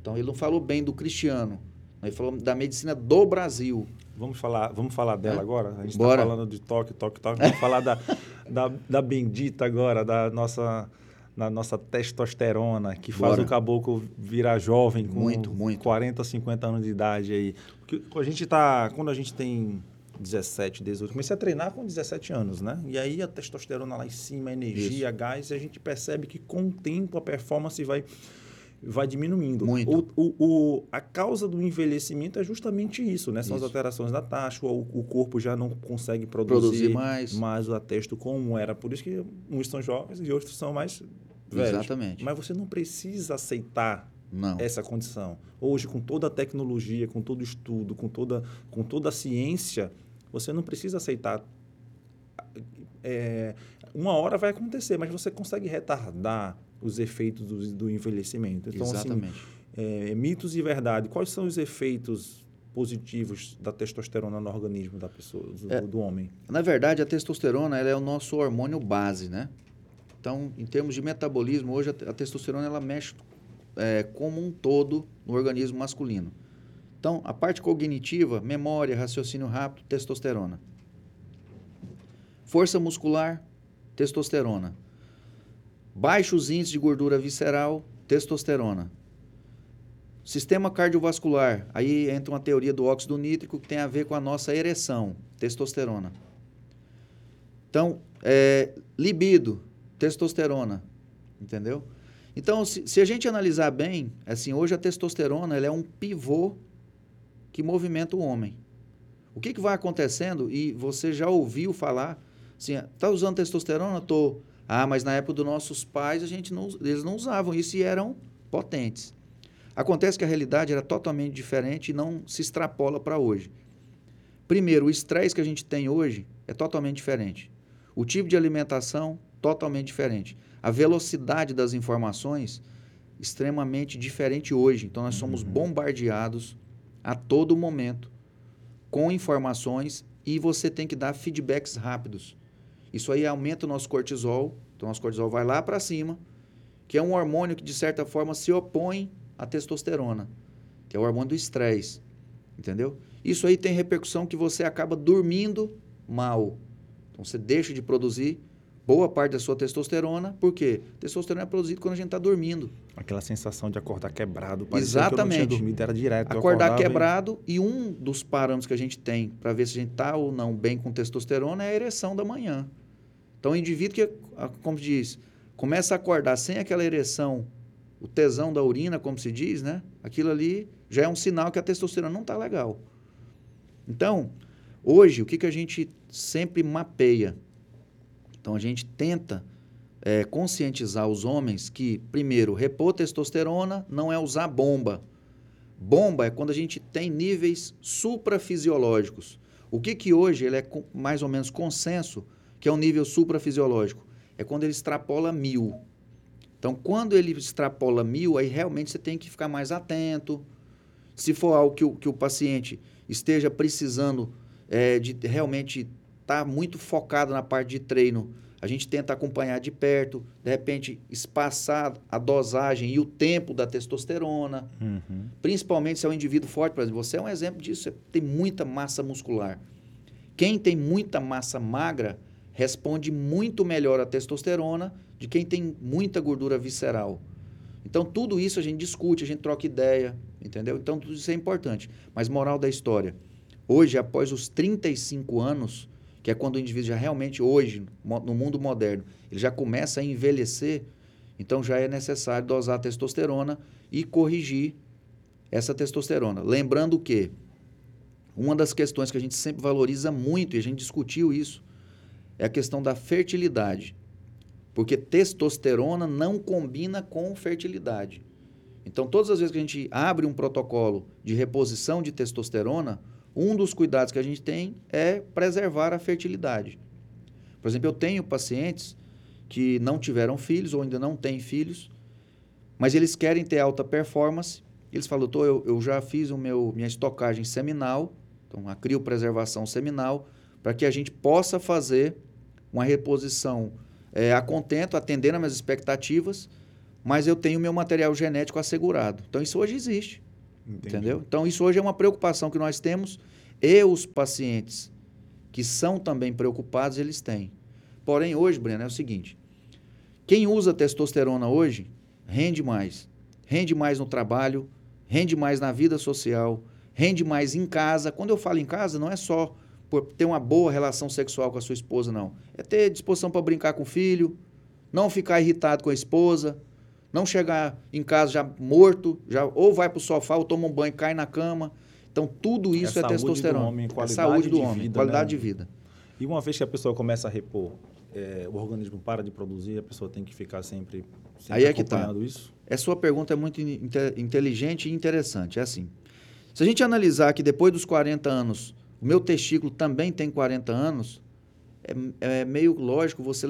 Então ele não falou bem do cristiano, ele falou da medicina do Brasil. Vamos falar, vamos falar dela agora? A gente está falando de toque, toque, toque. Vamos falar da, da, da bendita agora, da nossa, da nossa testosterona, que faz Bora. o caboclo virar jovem com muito, muito. 40, 50 anos de idade aí. Porque a gente tá, quando a gente tem 17, 18, comecei a treinar com 17 anos, né? E aí a testosterona lá em cima, a energia, Isso. gás, e a gente percebe que com o tempo a performance vai vai diminuindo. Muito. O, o, o, a causa do envelhecimento é justamente isso, né? São isso. as alterações da taxa, o, o corpo já não consegue produzir, produzir mais. mais o atesto como era. Por isso que uns são jovens e outros são mais velhos. Exatamente. Mas você não precisa aceitar não. essa condição. Hoje, com toda a tecnologia, com todo o estudo, com toda, com toda a ciência, você não precisa aceitar. É, uma hora vai acontecer, mas você consegue retardar os efeitos do, do envelhecimento. Então, assim, Exatamente. Assim, é, mitos e verdade. Quais são os efeitos positivos da testosterona no organismo da pessoa, do, é, do homem? Na verdade, a testosterona é o nosso hormônio base, né? Então, em termos de metabolismo, hoje a, a testosterona ela mexe é, como um todo no organismo masculino. Então, a parte cognitiva, memória, raciocínio rápido, testosterona. Força muscular, testosterona. Baixos índices de gordura visceral, testosterona. Sistema cardiovascular, aí entra uma teoria do óxido nítrico que tem a ver com a nossa ereção, testosterona. Então, é, libido, testosterona, entendeu? Então, se, se, a gente analisar bem, assim, hoje a testosterona ela é um pivô que movimenta o homem. O que, que vai acontecendo? E você já ouviu falar, assim, tá usando testosterona? Estou. Ah, mas na época dos nossos pais, a gente não, eles não usavam isso e eram potentes. Acontece que a realidade era totalmente diferente e não se extrapola para hoje. Primeiro, o estresse que a gente tem hoje é totalmente diferente. O tipo de alimentação, totalmente diferente. A velocidade das informações, extremamente diferente hoje. Então, nós somos uhum. bombardeados a todo momento com informações e você tem que dar feedbacks rápidos. Isso aí aumenta o nosso cortisol, então o nosso cortisol vai lá para cima, que é um hormônio que de certa forma se opõe à testosterona, que é o hormônio do estresse, entendeu? Isso aí tem repercussão que você acaba dormindo mal. Então você deixa de produzir boa parte da sua testosterona, por quê? Testosterona é produzido quando a gente está dormindo. Aquela sensação de acordar quebrado. Exatamente. Que eu não tinha dormido, era direto. Acordar quebrado e... e um dos parâmetros que a gente tem para ver se a gente está ou não bem com testosterona é a ereção da manhã. Então, o indivíduo que, como diz, começa a acordar sem aquela ereção, o tesão da urina, como se diz, né? Aquilo ali já é um sinal que a testosterona não está legal. Então, hoje, o que, que a gente sempre mapeia? Então, a gente tenta é, conscientizar os homens que, primeiro, repor testosterona não é usar bomba. Bomba é quando a gente tem níveis suprafisiológicos. O que, que hoje ele é mais ou menos consenso que é um nível suprafisiológico? É quando ele extrapola mil. Então, quando ele extrapola mil, aí realmente você tem que ficar mais atento. Se for algo que o, que o paciente esteja precisando é, de realmente estar tá muito focado na parte de treino, a gente tenta acompanhar de perto, de repente espaçar a dosagem e o tempo da testosterona, uhum. principalmente se é um indivíduo forte, por exemplo, você é um exemplo disso, você tem muita massa muscular. Quem tem muita massa magra responde muito melhor à testosterona de quem tem muita gordura visceral. Então, tudo isso a gente discute, a gente troca ideia, entendeu? Então, tudo isso é importante. Mas, moral da história, hoje, após os 35 anos, que é quando o indivíduo já realmente, hoje, no mundo moderno, ele já começa a envelhecer, então já é necessário dosar a testosterona e corrigir essa testosterona. Lembrando que uma das questões que a gente sempre valoriza muito, e a gente discutiu isso, é a questão da fertilidade. Porque testosterona não combina com fertilidade. Então, todas as vezes que a gente abre um protocolo de reposição de testosterona, um dos cuidados que a gente tem é preservar a fertilidade. Por exemplo, eu tenho pacientes que não tiveram filhos ou ainda não têm filhos, mas eles querem ter alta performance. Eles falam, doutor, eu, eu já fiz o meu, minha estocagem seminal, então a criopreservação seminal, para que a gente possa fazer uma reposição é, a contento, atendendo às minhas expectativas, mas eu tenho meu material genético assegurado. Então, isso hoje existe. Entendi. Entendeu? Então, isso hoje é uma preocupação que nós temos e os pacientes que são também preocupados, eles têm. Porém, hoje, Breno, é o seguinte: quem usa testosterona hoje rende mais. Rende mais no trabalho, rende mais na vida social, rende mais em casa. Quando eu falo em casa, não é só por ter uma boa relação sexual com a sua esposa, não. É ter disposição para brincar com o filho, não ficar irritado com a esposa, não chegar em casa já morto, já ou vai para o sofá ou toma um banho, cai na cama. Então, tudo isso é, é testosterona. Homem, é saúde do homem, vida, qualidade né? de vida. E uma vez que a pessoa começa a repor, é, o organismo para de produzir, a pessoa tem que ficar sempre, sempre Aí é que tá. isso? Essa sua pergunta é muito inteligente e interessante. É assim, se a gente analisar que depois dos 40 anos o meu testículo também tem 40 anos, é, é meio lógico você,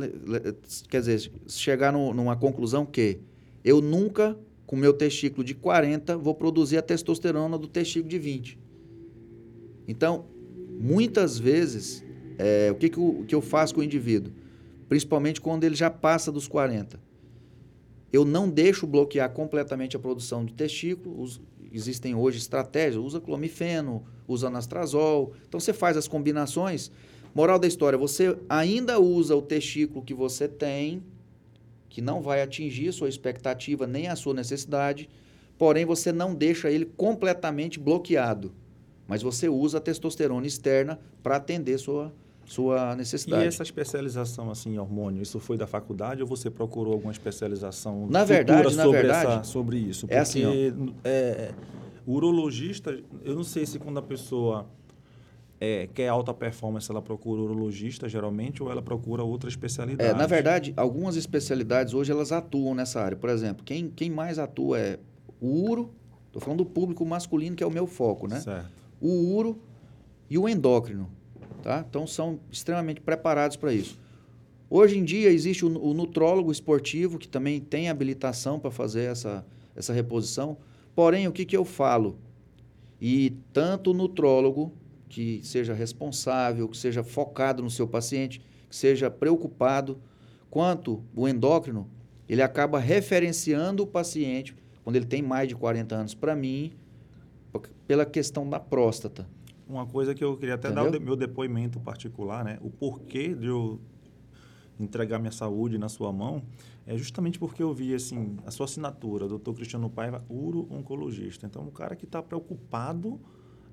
quer dizer, chegar no, numa conclusão que eu nunca, com meu testículo de 40, vou produzir a testosterona do testículo de 20. Então, muitas vezes, é, o que, que, que eu faço com o indivíduo? Principalmente quando ele já passa dos 40. Eu não deixo bloquear completamente a produção de testículo, existem hoje estratégias, usa clomifeno, usa anastrazol. Então você faz as combinações. Moral da história, você ainda usa o testículo que você tem, que não vai atingir a sua expectativa nem a sua necessidade, porém você não deixa ele completamente bloqueado. Mas você usa a testosterona externa para atender sua sua necessidade. E essa especialização assim em hormônio, isso foi da faculdade ou você procurou alguma especialização na verdade, na sobre, verdade, essa, sobre isso? Porque é assim, ó. É, urologista, eu não sei se quando a pessoa é, quer alta performance, ela procura urologista geralmente ou ela procura outra especialidade? É, na verdade, algumas especialidades hoje elas atuam nessa área. Por exemplo, quem, quem mais atua é o uro, estou falando do público masculino, que é o meu foco, né? Certo. O uro e o endócrino. Tá? Então, são extremamente preparados para isso. Hoje em dia, existe o, o nutrólogo esportivo, que também tem habilitação para fazer essa, essa reposição. Porém, o que, que eu falo? E tanto o nutrólogo, que seja responsável, que seja focado no seu paciente, que seja preocupado, quanto o endócrino, ele acaba referenciando o paciente, quando ele tem mais de 40 anos, para mim, pela questão da próstata uma coisa que eu queria até Entendeu? dar o meu depoimento particular, né? O porquê de eu entregar minha saúde na sua mão, é justamente porque eu vi assim a sua assinatura, doutor Cristiano Paiva, uro-oncologista. Então, um cara que está preocupado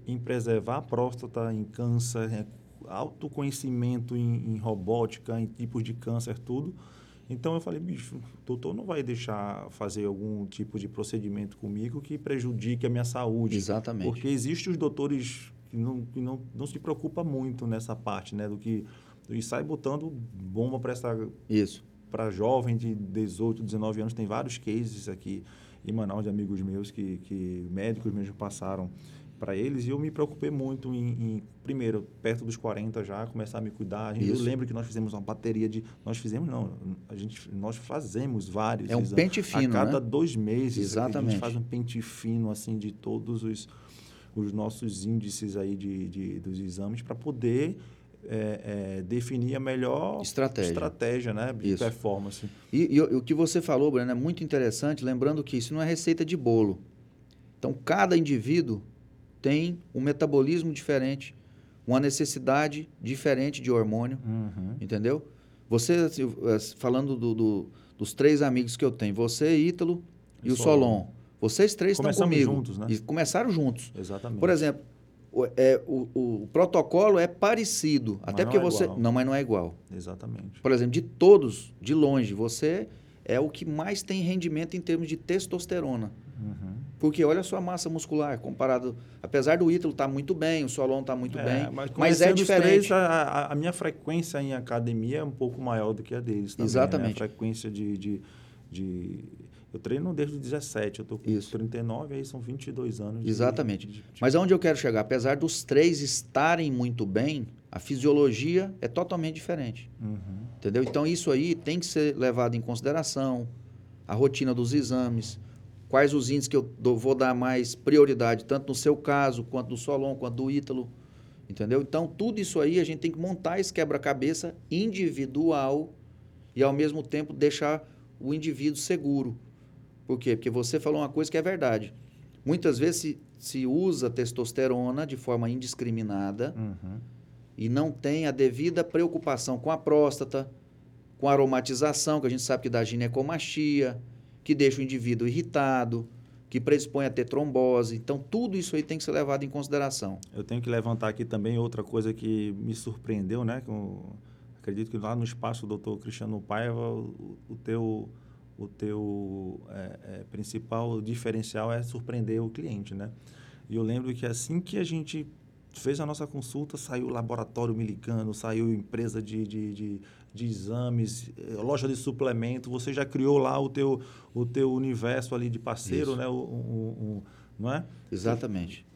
em preservar a próstata, em câncer, é, autoconhecimento em, em robótica, em tipos de câncer, tudo. Então eu falei, bicho, o doutor não vai deixar fazer algum tipo de procedimento comigo que prejudique a minha saúde. Exatamente. Porque existem os doutores que não, que não, não se preocupa muito nessa parte, né? Do que e sai botando bomba para essa isso para jovem de 18, 19 anos tem vários cases aqui em Manaus de amigos meus que, que médicos mesmo passaram para eles e eu me preocupei muito em, em, primeiro perto dos 40 já começar a me cuidar. Eu lembro que nós fizemos uma bateria de nós fizemos não a gente nós fazemos vários é um pente fino a cada né? dois meses exatamente a gente faz um pente fino assim de todos os os nossos índices aí de, de dos exames para poder é, é, definir a melhor estratégia, estratégia né, de isso. performance. E, e, o que você falou, Breno, é muito interessante, lembrando que isso não é receita de bolo. Então, cada indivíduo tem um metabolismo diferente, uma necessidade diferente de hormônio, uhum. entendeu? Você, é, falando do, do, dos três amigos que eu tenho, você, Ítalo e, e o Solon. Vocês três Começamos estão comigo. juntos, né? E começaram juntos. Exatamente. Por exemplo, é, o, o, protocolo é parecido. Mas até porque é você. Igual. Não, mas não é igual. Exatamente. Por exemplo, de todos, de longe, você é o que mais tem rendimento em termos de testosterona. Uhum. Porque olha a sua massa muscular, comparado. Apesar do Ítalo estar tá muito bem, o Solon está muito é, bem. Mas, mas é diferente. Três, a, a, minha frequência em academia é um pouco maior do que a deles. Também, Exatamente. Né? A frequência de, de, de eu treino desde os 17, eu estou com Isso. 39, aí são 22 anos. De, Exatamente. De, de, Mas aonde eu quero chegar? Apesar dos três estarem muito bem, a fisiologia é totalmente diferente. Uhum. Entendeu? Então, isso aí tem que ser levado em consideração. A rotina dos exames, quais os índices que eu dou, vou dar mais prioridade, tanto no seu caso, quanto do Solon, quanto do Ítalo. Entendeu? Então, tudo isso aí a gente tem que montar esse quebra-cabeça individual e, ao mesmo tempo, deixar o indivíduo seguro. Por quê? Porque você falou uma coisa que é verdade. Muitas vezes se, se usa testosterona de forma indiscriminada uhum. e não tem a devida preocupação com a próstata, com a aromatização, que a gente sabe que dá ginecomastia, que deixa o indivíduo irritado, que predispõe a ter trombose. Então, tudo isso aí tem que ser levado em consideração. Eu tenho que levantar aqui também outra coisa que me surpreendeu, né? Com, acredito que lá no espaço do doutor Cristiano Paiva, o, o teu o teu é, é, principal diferencial é surpreender o cliente, né? E eu lembro que assim que a gente fez a nossa consulta, saiu laboratório me ligando, saiu empresa de, de, de, de, exames, eh, loja de suplemento, você já criou lá o teu, o teu universo ali de parceiro, Isso. né? O, não é? Exatamente.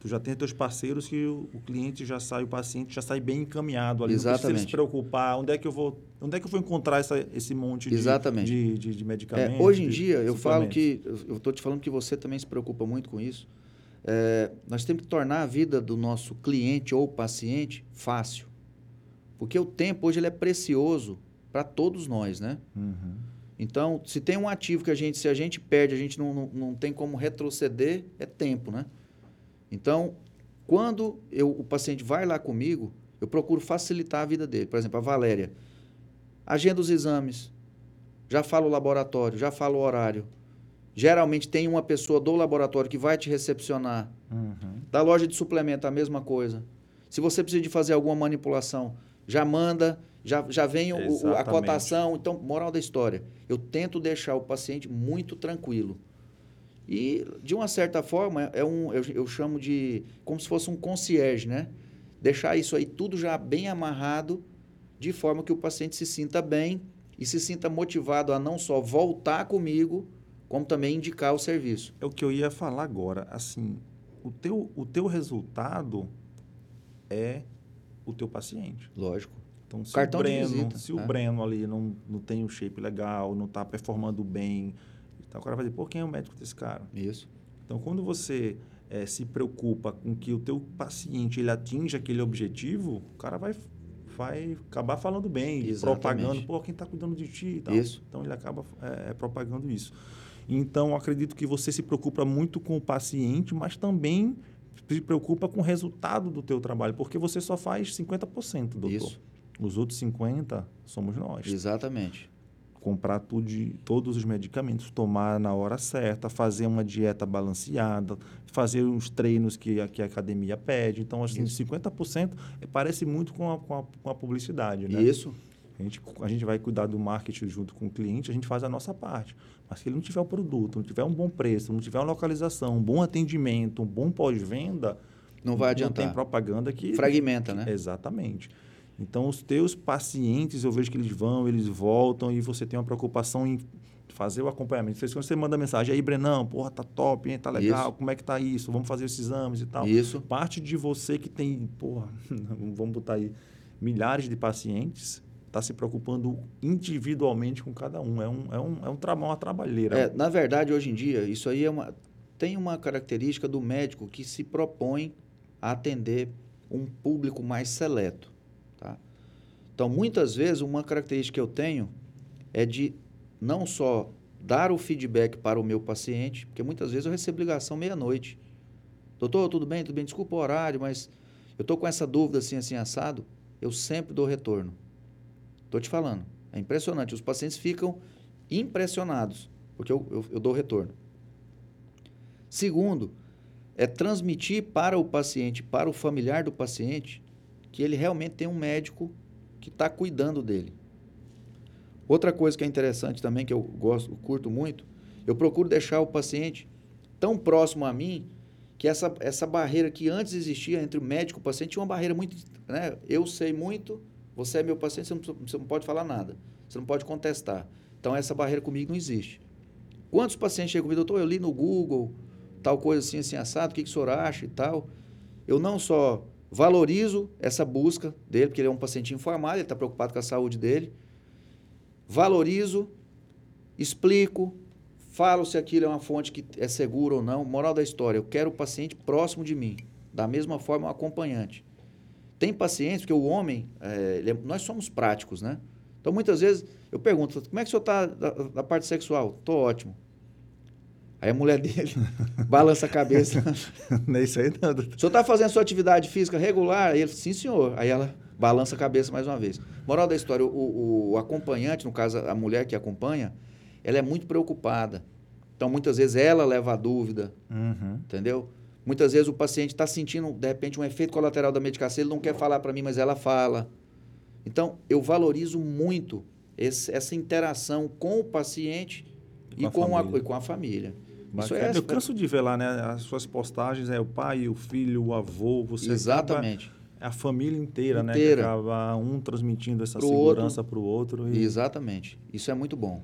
Tu já tem teus parceiros que o, o, cliente já sai, o paciente já sai bem encaminhado ali. Exatamente. Não precisa se preocupar. Onde é que eu vou, onde é que eu vou encontrar essa, esse monte de, Exatamente. de, de, de medicamentos? É, hoje em dia, eu falo que, eu estou te falando que você também se preocupa muito com isso. É, nós temos que tornar a vida do nosso cliente ou paciente fácil. Porque o tempo hoje ele é precioso para todos nós, né? Uhum. Então, se tem um ativo que a gente, se a gente perde, a gente não, não, não tem como retroceder, é tempo, né? Então, quando eu, o paciente vai lá comigo, eu procuro facilitar a vida dele. Por exemplo, a Valéria. Agenda os exames. Já fala o laboratório, já fala o horário. Geralmente tem uma pessoa do laboratório que vai te recepcionar. Uhum. Da loja de suplemento, a mesma coisa. Se você precisa de fazer alguma manipulação, já manda, já, já vem o, o, a cotação. Então, moral da história, eu tento deixar o paciente muito tranquilo. E, de uma certa forma, é um, eu, eu chamo de como se fosse um concierge, né? Deixar isso aí tudo já bem amarrado, de forma que o paciente se sinta bem e se sinta motivado a não só voltar comigo, como também indicar o serviço. É o que eu ia falar agora. Assim, o teu, o teu resultado é o teu paciente. Lógico. Então, se Cartão o Breno, se o é. Breno ali não, não tem um shape legal, não está performando bem, então o cara vai dizer, pô, quem é o médico desse cara? Isso. Então, quando você é, se preocupa com que o teu paciente ele atinja aquele objetivo, o cara vai, vai acabar falando bem, Exatamente. propagando, pô, quem está cuidando de ti e tal. Isso. Então, ele acaba é, propagando isso. Então, acredito que você se preocupa muito com o paciente, mas também se preocupa com o resultado do teu trabalho, porque você só faz 50%, doutor. Isso. Os outros 50 somos nós. Exatamente. Comprar tudo de, todos os medicamentos, tomar na hora certa, fazer uma dieta balanceada, fazer os treinos que, a, que a academia pede. Então, assim, Isso. 50% parece muito com a, com a, com a publicidade, né? Isso. A gente, a gente vai cuidar do marketing junto com o cliente, a gente faz a nossa parte. Mas se ele não tiver o produto, não tiver um bom preço, não tiver uma localização, um bom atendimento, um bom pós-venda, não vai adiantar. Não tem propaganda que... Fragmenta, né? Exatamente. Então, os teus pacientes, eu vejo que eles vão, eles voltam e você tem uma preocupação em fazer o acompanhamento. Quando você manda mensagem, aí, Brenão, porra, tá top, hein? tá legal, isso. como é que tá isso? Vamos fazer esses exames e tal. Isso. Parte de você que tem, porra, vamos botar aí, milhares de pacientes, está se preocupando individualmente com cada um. É, um, é, um, é um tra uma trabalheira. É, na verdade, hoje em dia, isso aí é uma, tem uma característica do médico que se propõe a atender um público mais seleto. Então, muitas vezes, uma característica que eu tenho é de não só dar o feedback para o meu paciente, porque muitas vezes eu recebo ligação meia-noite. Doutor, tudo bem? Tudo bem? Desculpa o horário, mas eu estou com essa dúvida assim, assim, assado. Eu sempre dou retorno. Estou te falando. É impressionante. Os pacientes ficam impressionados, porque eu, eu, eu dou retorno. Segundo, é transmitir para o paciente, para o familiar do paciente, que ele realmente tem um médico que está cuidando dele. Outra coisa que é interessante também, que eu gosto, curto muito, eu procuro deixar o paciente tão próximo a mim que essa, essa barreira que antes existia entre o médico e o paciente tinha uma barreira muito. Né? Eu sei muito, você é meu paciente, você não, você não pode falar nada. Você não pode contestar. Então, essa barreira comigo não existe. Quantos pacientes chegam comigo, doutor, eu li no Google, tal coisa assim, assim, assado, o que, que o senhor acha e tal. Eu não só valorizo essa busca dele, porque ele é um paciente informado, ele está preocupado com a saúde dele. Valorizo, explico, falo se aquilo é uma fonte que é segura ou não. Moral da história, eu quero o paciente próximo de mim. Da mesma forma, um acompanhante. Tem pacientes, porque o homem, é, é, nós somos práticos, né? Então, muitas vezes, eu pergunto, como é que o senhor está da, da, parte sexual? Estou ótimo. Aí a mulher dele balança a cabeça. não é isso aí, não. O senhor está fazendo sua atividade física regular? Aí ele, sim, senhor. Aí ela balança a cabeça mais uma vez. Moral da história, o, o, o acompanhante, no caso, a mulher que acompanha, ela é muito preocupada. Então, muitas vezes, ela leva a dúvida, uhum. entendeu? Muitas vezes o paciente está sentindo, de repente, um efeito colateral da medicação, ele não quer falar para mim, mas ela fala. Então, eu valorizo muito esse, essa interação com o paciente com e, com a, e com a família. Isso é, eu canso de ver lá, né? As suas postagens é o pai, o filho, o avô, você Exatamente. é a família inteira, inteira. né? Que acaba um transmitindo essa pro segurança para o outro. E... Exatamente. Isso é muito bom.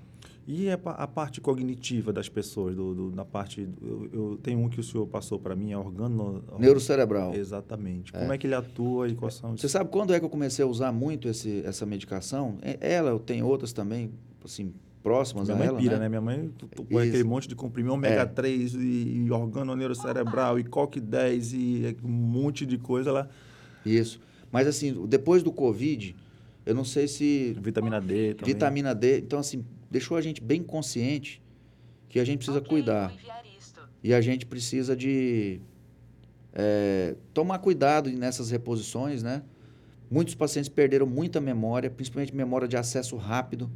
E a, parte cognitiva das pessoas, do, do, na parte. Eu, eu, tenho um que o senhor passou para mim, é organo. Neurocerebral. Exatamente. É. Como é que ele atua e quais são. Você sabe quando é que eu comecei a usar muito esse, essa medicação? É, ela, eu tenho outras também, assim, próximas Minha mãe ela, pira, né? né? Minha mãe põe aquele monte de comprimir ômega é. 3 e, e organo neurocerebral e COQ10 e um monte de coisa lá. Isso. Mas assim, depois do Covid, eu não sei se. Vitamina D também. Vitamina D. Então, assim, deixou a gente bem consciente que a gente precisa okay, cuidar. E a gente precisa de é, tomar cuidado nessas reposições, né? Muitos pacientes perderam muita memória, principalmente memória de acesso rápido.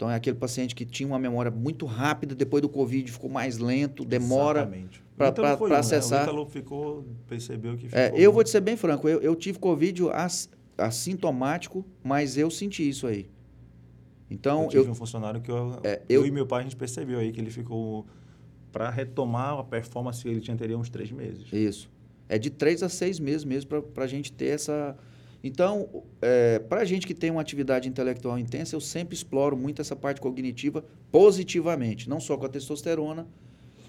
Então, é aquele paciente que tinha uma memória muito rápida, depois do Covid ficou mais lento, demora para acessar. Né? O ficou, percebeu que é, ficou... É, eu vou te ser bem franco, eu, eu tive Covid as, assintomático, mas eu senti isso aí. Então, eu tive eu, um funcionário que eu, é, eu, eu, e meu pai, a gente percebeu aí que ele ficou... Para retomar a performance que ele tinha, teria uns três meses. Isso. É de três a seis meses mesmo para a gente ter essa... Então, é, para a gente que tem uma atividade intelectual intensa, eu sempre exploro muito essa parte cognitiva positivamente. Não só com a testosterona,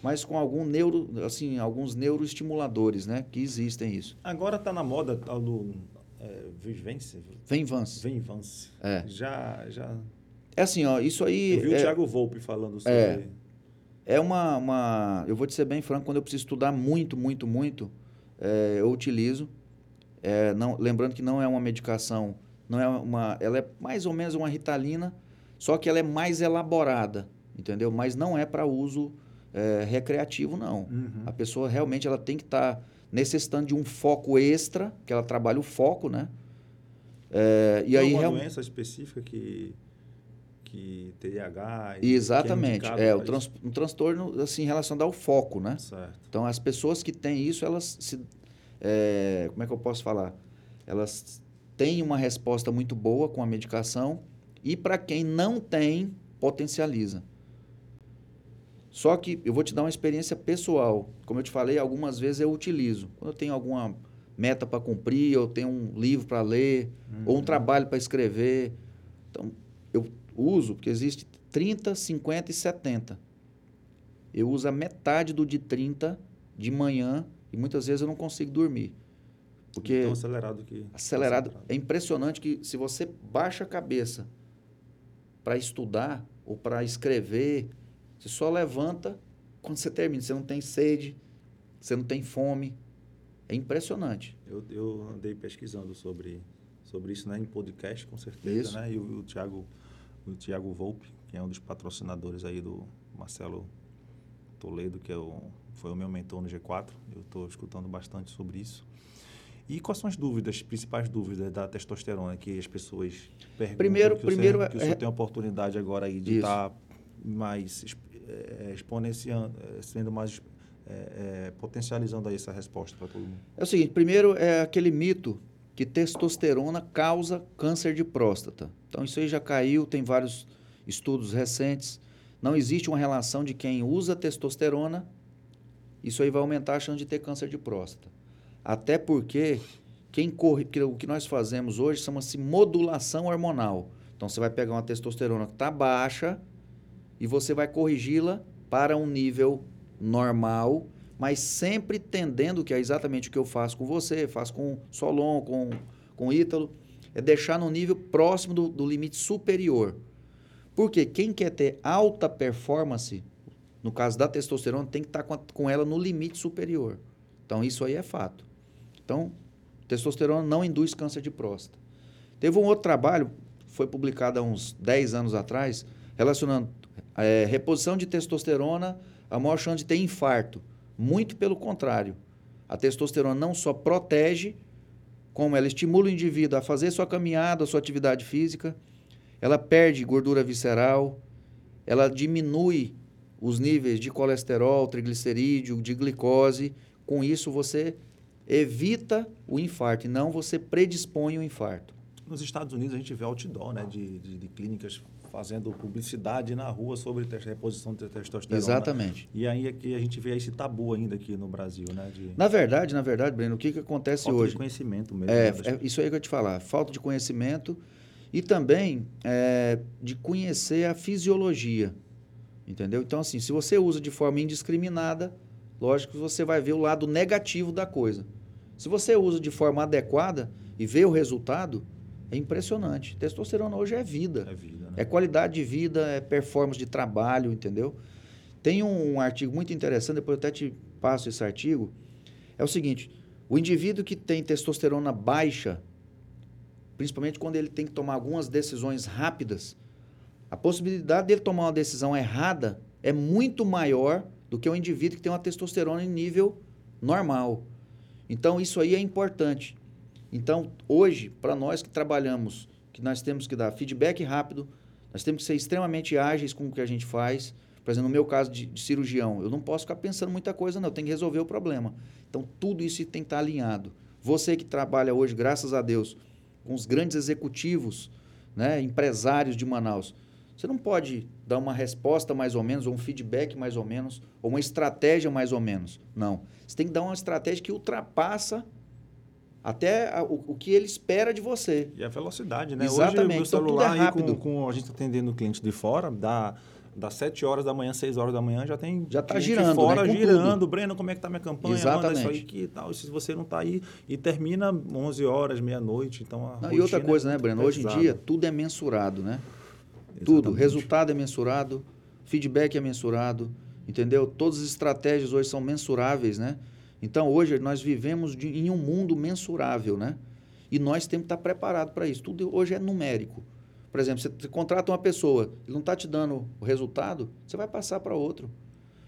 mas com algum neuro, assim, alguns neuroestimuladores, né? Que existem isso. Agora está na moda tal do é, Vivence? Venvance. Venvance. É. Já, já é assim, ó, isso aí. Eu vi é, o Thiago Volpe falando sobre. É, é uma, uma. Eu vou te ser bem franco, quando eu preciso estudar muito, muito, muito, é, eu utilizo. É, não, lembrando que não é uma medicação, não é uma. Ela é mais ou menos uma ritalina, só que ela é mais elaborada, entendeu? Mas não é para uso é, recreativo, não. Uhum. A pessoa realmente ela tem que estar tá necessitando de um foco extra, que ela trabalha o foco, né? É, e Tem aí, uma real- doença específica que, que TDAH... Exatamente. Que indicado É, o trans, um transtorno assim, relacionado ao foco, né? Certo. Então, as pessoas que têm isso, elas se. É, como é que eu posso falar? Elas têm uma resposta muito boa com a medicação e, para quem não tem, potencializa. Só que eu vou te dar uma experiência pessoal. Como eu te falei, algumas vezes eu utilizo. Quando eu tenho alguma meta para cumprir, eu tenho um livro para ler, ou um trabalho para escrever. Então, eu uso, porque existe 30, 50 e 70. Eu uso a metade do de 30 de manhã e muitas vezes eu não consigo dormir. Porque Tão acelerado que... acelerado, é impressionante que se você baixa a cabeça para estudar ou para escrever, você só levanta quando você termina. Você não tem sede, você não tem fome. É impressionante. Eu, eu andei pesquisando sobre, sobre isso né, em podcast, com certeza. Isso. Né? E o, o, Thiago, o Thiago Volpe, que é um dos patrocinadores aí do Marcelo Toledo, que é o, foi o meu mentor no G4. Eu estou escutando bastante sobre isso. E quais são as dúvidas, as principais dúvidas da testosterona que as pessoas perguntam? Primeiro- que primeiro senhor, que o senhor é- tem a oportunidade agora aí de estar mais exp- eh, exponenciando, eh, sendo mais eh, eh, potencializando aí essa resposta para todo mundo. É o seguinte, primeiro é aquele mito que testosterona causa câncer de próstata. Então isso aí já caiu, tem vários estudos recentes. Não existe uma relação de quem usa testosterona, isso aí vai aumentar a chance de ter câncer de próstata. Até porque quem corre, porque o que nós fazemos hoje chama-se modulação hormonal. Então você vai pegar uma testosterona que está baixa e você vai corrigi-la para um nível normal, mas sempre tendendo, que é exatamente o que eu faço com você, faço com Solon, com, com o Ítalo, é deixar no nível próximo do, do limite superior. Porque quem quer ter alta performance, no caso da testosterona, tem que estar com, a- com ela no limite superior. Então, isso aí é fato. Então, testosterona não induz câncer de próstata. Teve um outro trabalho, foi publicado há uns 10 anos atrás, relacionando eh, reposição de testosterona a maior chance de ter infarto. Muito pelo contrário. A testosterona não só protege, como ela estimula o indivíduo a fazer sua caminhada, sua atividade física, ela perde gordura visceral, ela diminui os níveis de colesterol, triglicerídeo, de glicose. Com isso, você evita o infarto e não você predispõe o infarto. Nos Estados Unidos a gente vê outdoor, né, de, de, de clínicas fazendo publicidade na rua sobre reposição de testosterona. Exatamente. E aí aqui a gente vê esse tabu ainda aqui no Brasil, né, de Na verdade, na verdade, Breno, o que, que acontece falta hoje? de conhecimento mesmo. É, né, é isso aí que eu ia te falar. Falta de conhecimento e também é, de conhecer a fisiologia. Entendeu? Então, assim, se você usa de forma indiscriminada, lógico que você vai ver o lado negativo da coisa. Se você usa de forma adequada e vê o resultado, é impressionante. Testosterona hoje é vida. é vida, né? É qualidade de vida, é performance de trabalho, entendeu? Tem um, artigo muito interessante, depois eu até te passo esse artigo. É o seguinte: o indivíduo que tem testosterona baixa, principalmente quando ele tem que tomar algumas decisões rápidas, a possibilidade dele tomar uma decisão errada é muito maior do que o indivíduo que tem uma testosterona em nível normal. Então, isso aí é importante. Então, hoje, para nós que trabalhamos, que nós temos que dar feedback rápido, nós temos que ser extremamente ágeis com o que a gente faz. Por exemplo, no meu caso de, de cirurgião, eu não posso ficar pensando muita coisa, não. Eu tenho que resolver o problema. Então, tudo isso tem que estar alinhado. Você que trabalha hoje, graças a Deus, com os grandes executivos, né, empresários de Manaus, você não pode dar uma resposta mais ou menos, ou um feedback mais ou menos, ou uma estratégia mais ou menos. Não. Você tem que dar uma estratégia que ultrapassa até a- o, o que ele espera de você. E a velocidade, né? Exatamente, Hoje, o então celular é aí rápido. com, com a gente atendendo cliente de fora, dá, dá 7 horas da manhã, 6 horas da manhã, já tem Já tá girando, fora né? Girando. tudo. Breno, como é que tá minha campanha? Manda isso Exatamente. aí que tal. Se você não tá aí e termina 11 horas, meia-noite, então a Não, e outra rotina coisa, é né, Breno? Hoje em dia, tudo é mensurado, né? Tudo. Resultado é mensurado, feedback é mensurado, entendeu? Todas as estratégias hoje são mensuráveis, né? Então, hoje, nós vivemos de- em um mundo mensurável, né? E nós temos que estar preparados para isso. Tudo hoje é numérico. Por exemplo, você você contrata uma pessoa, ele não está te dando o resultado, você vai passar para outro.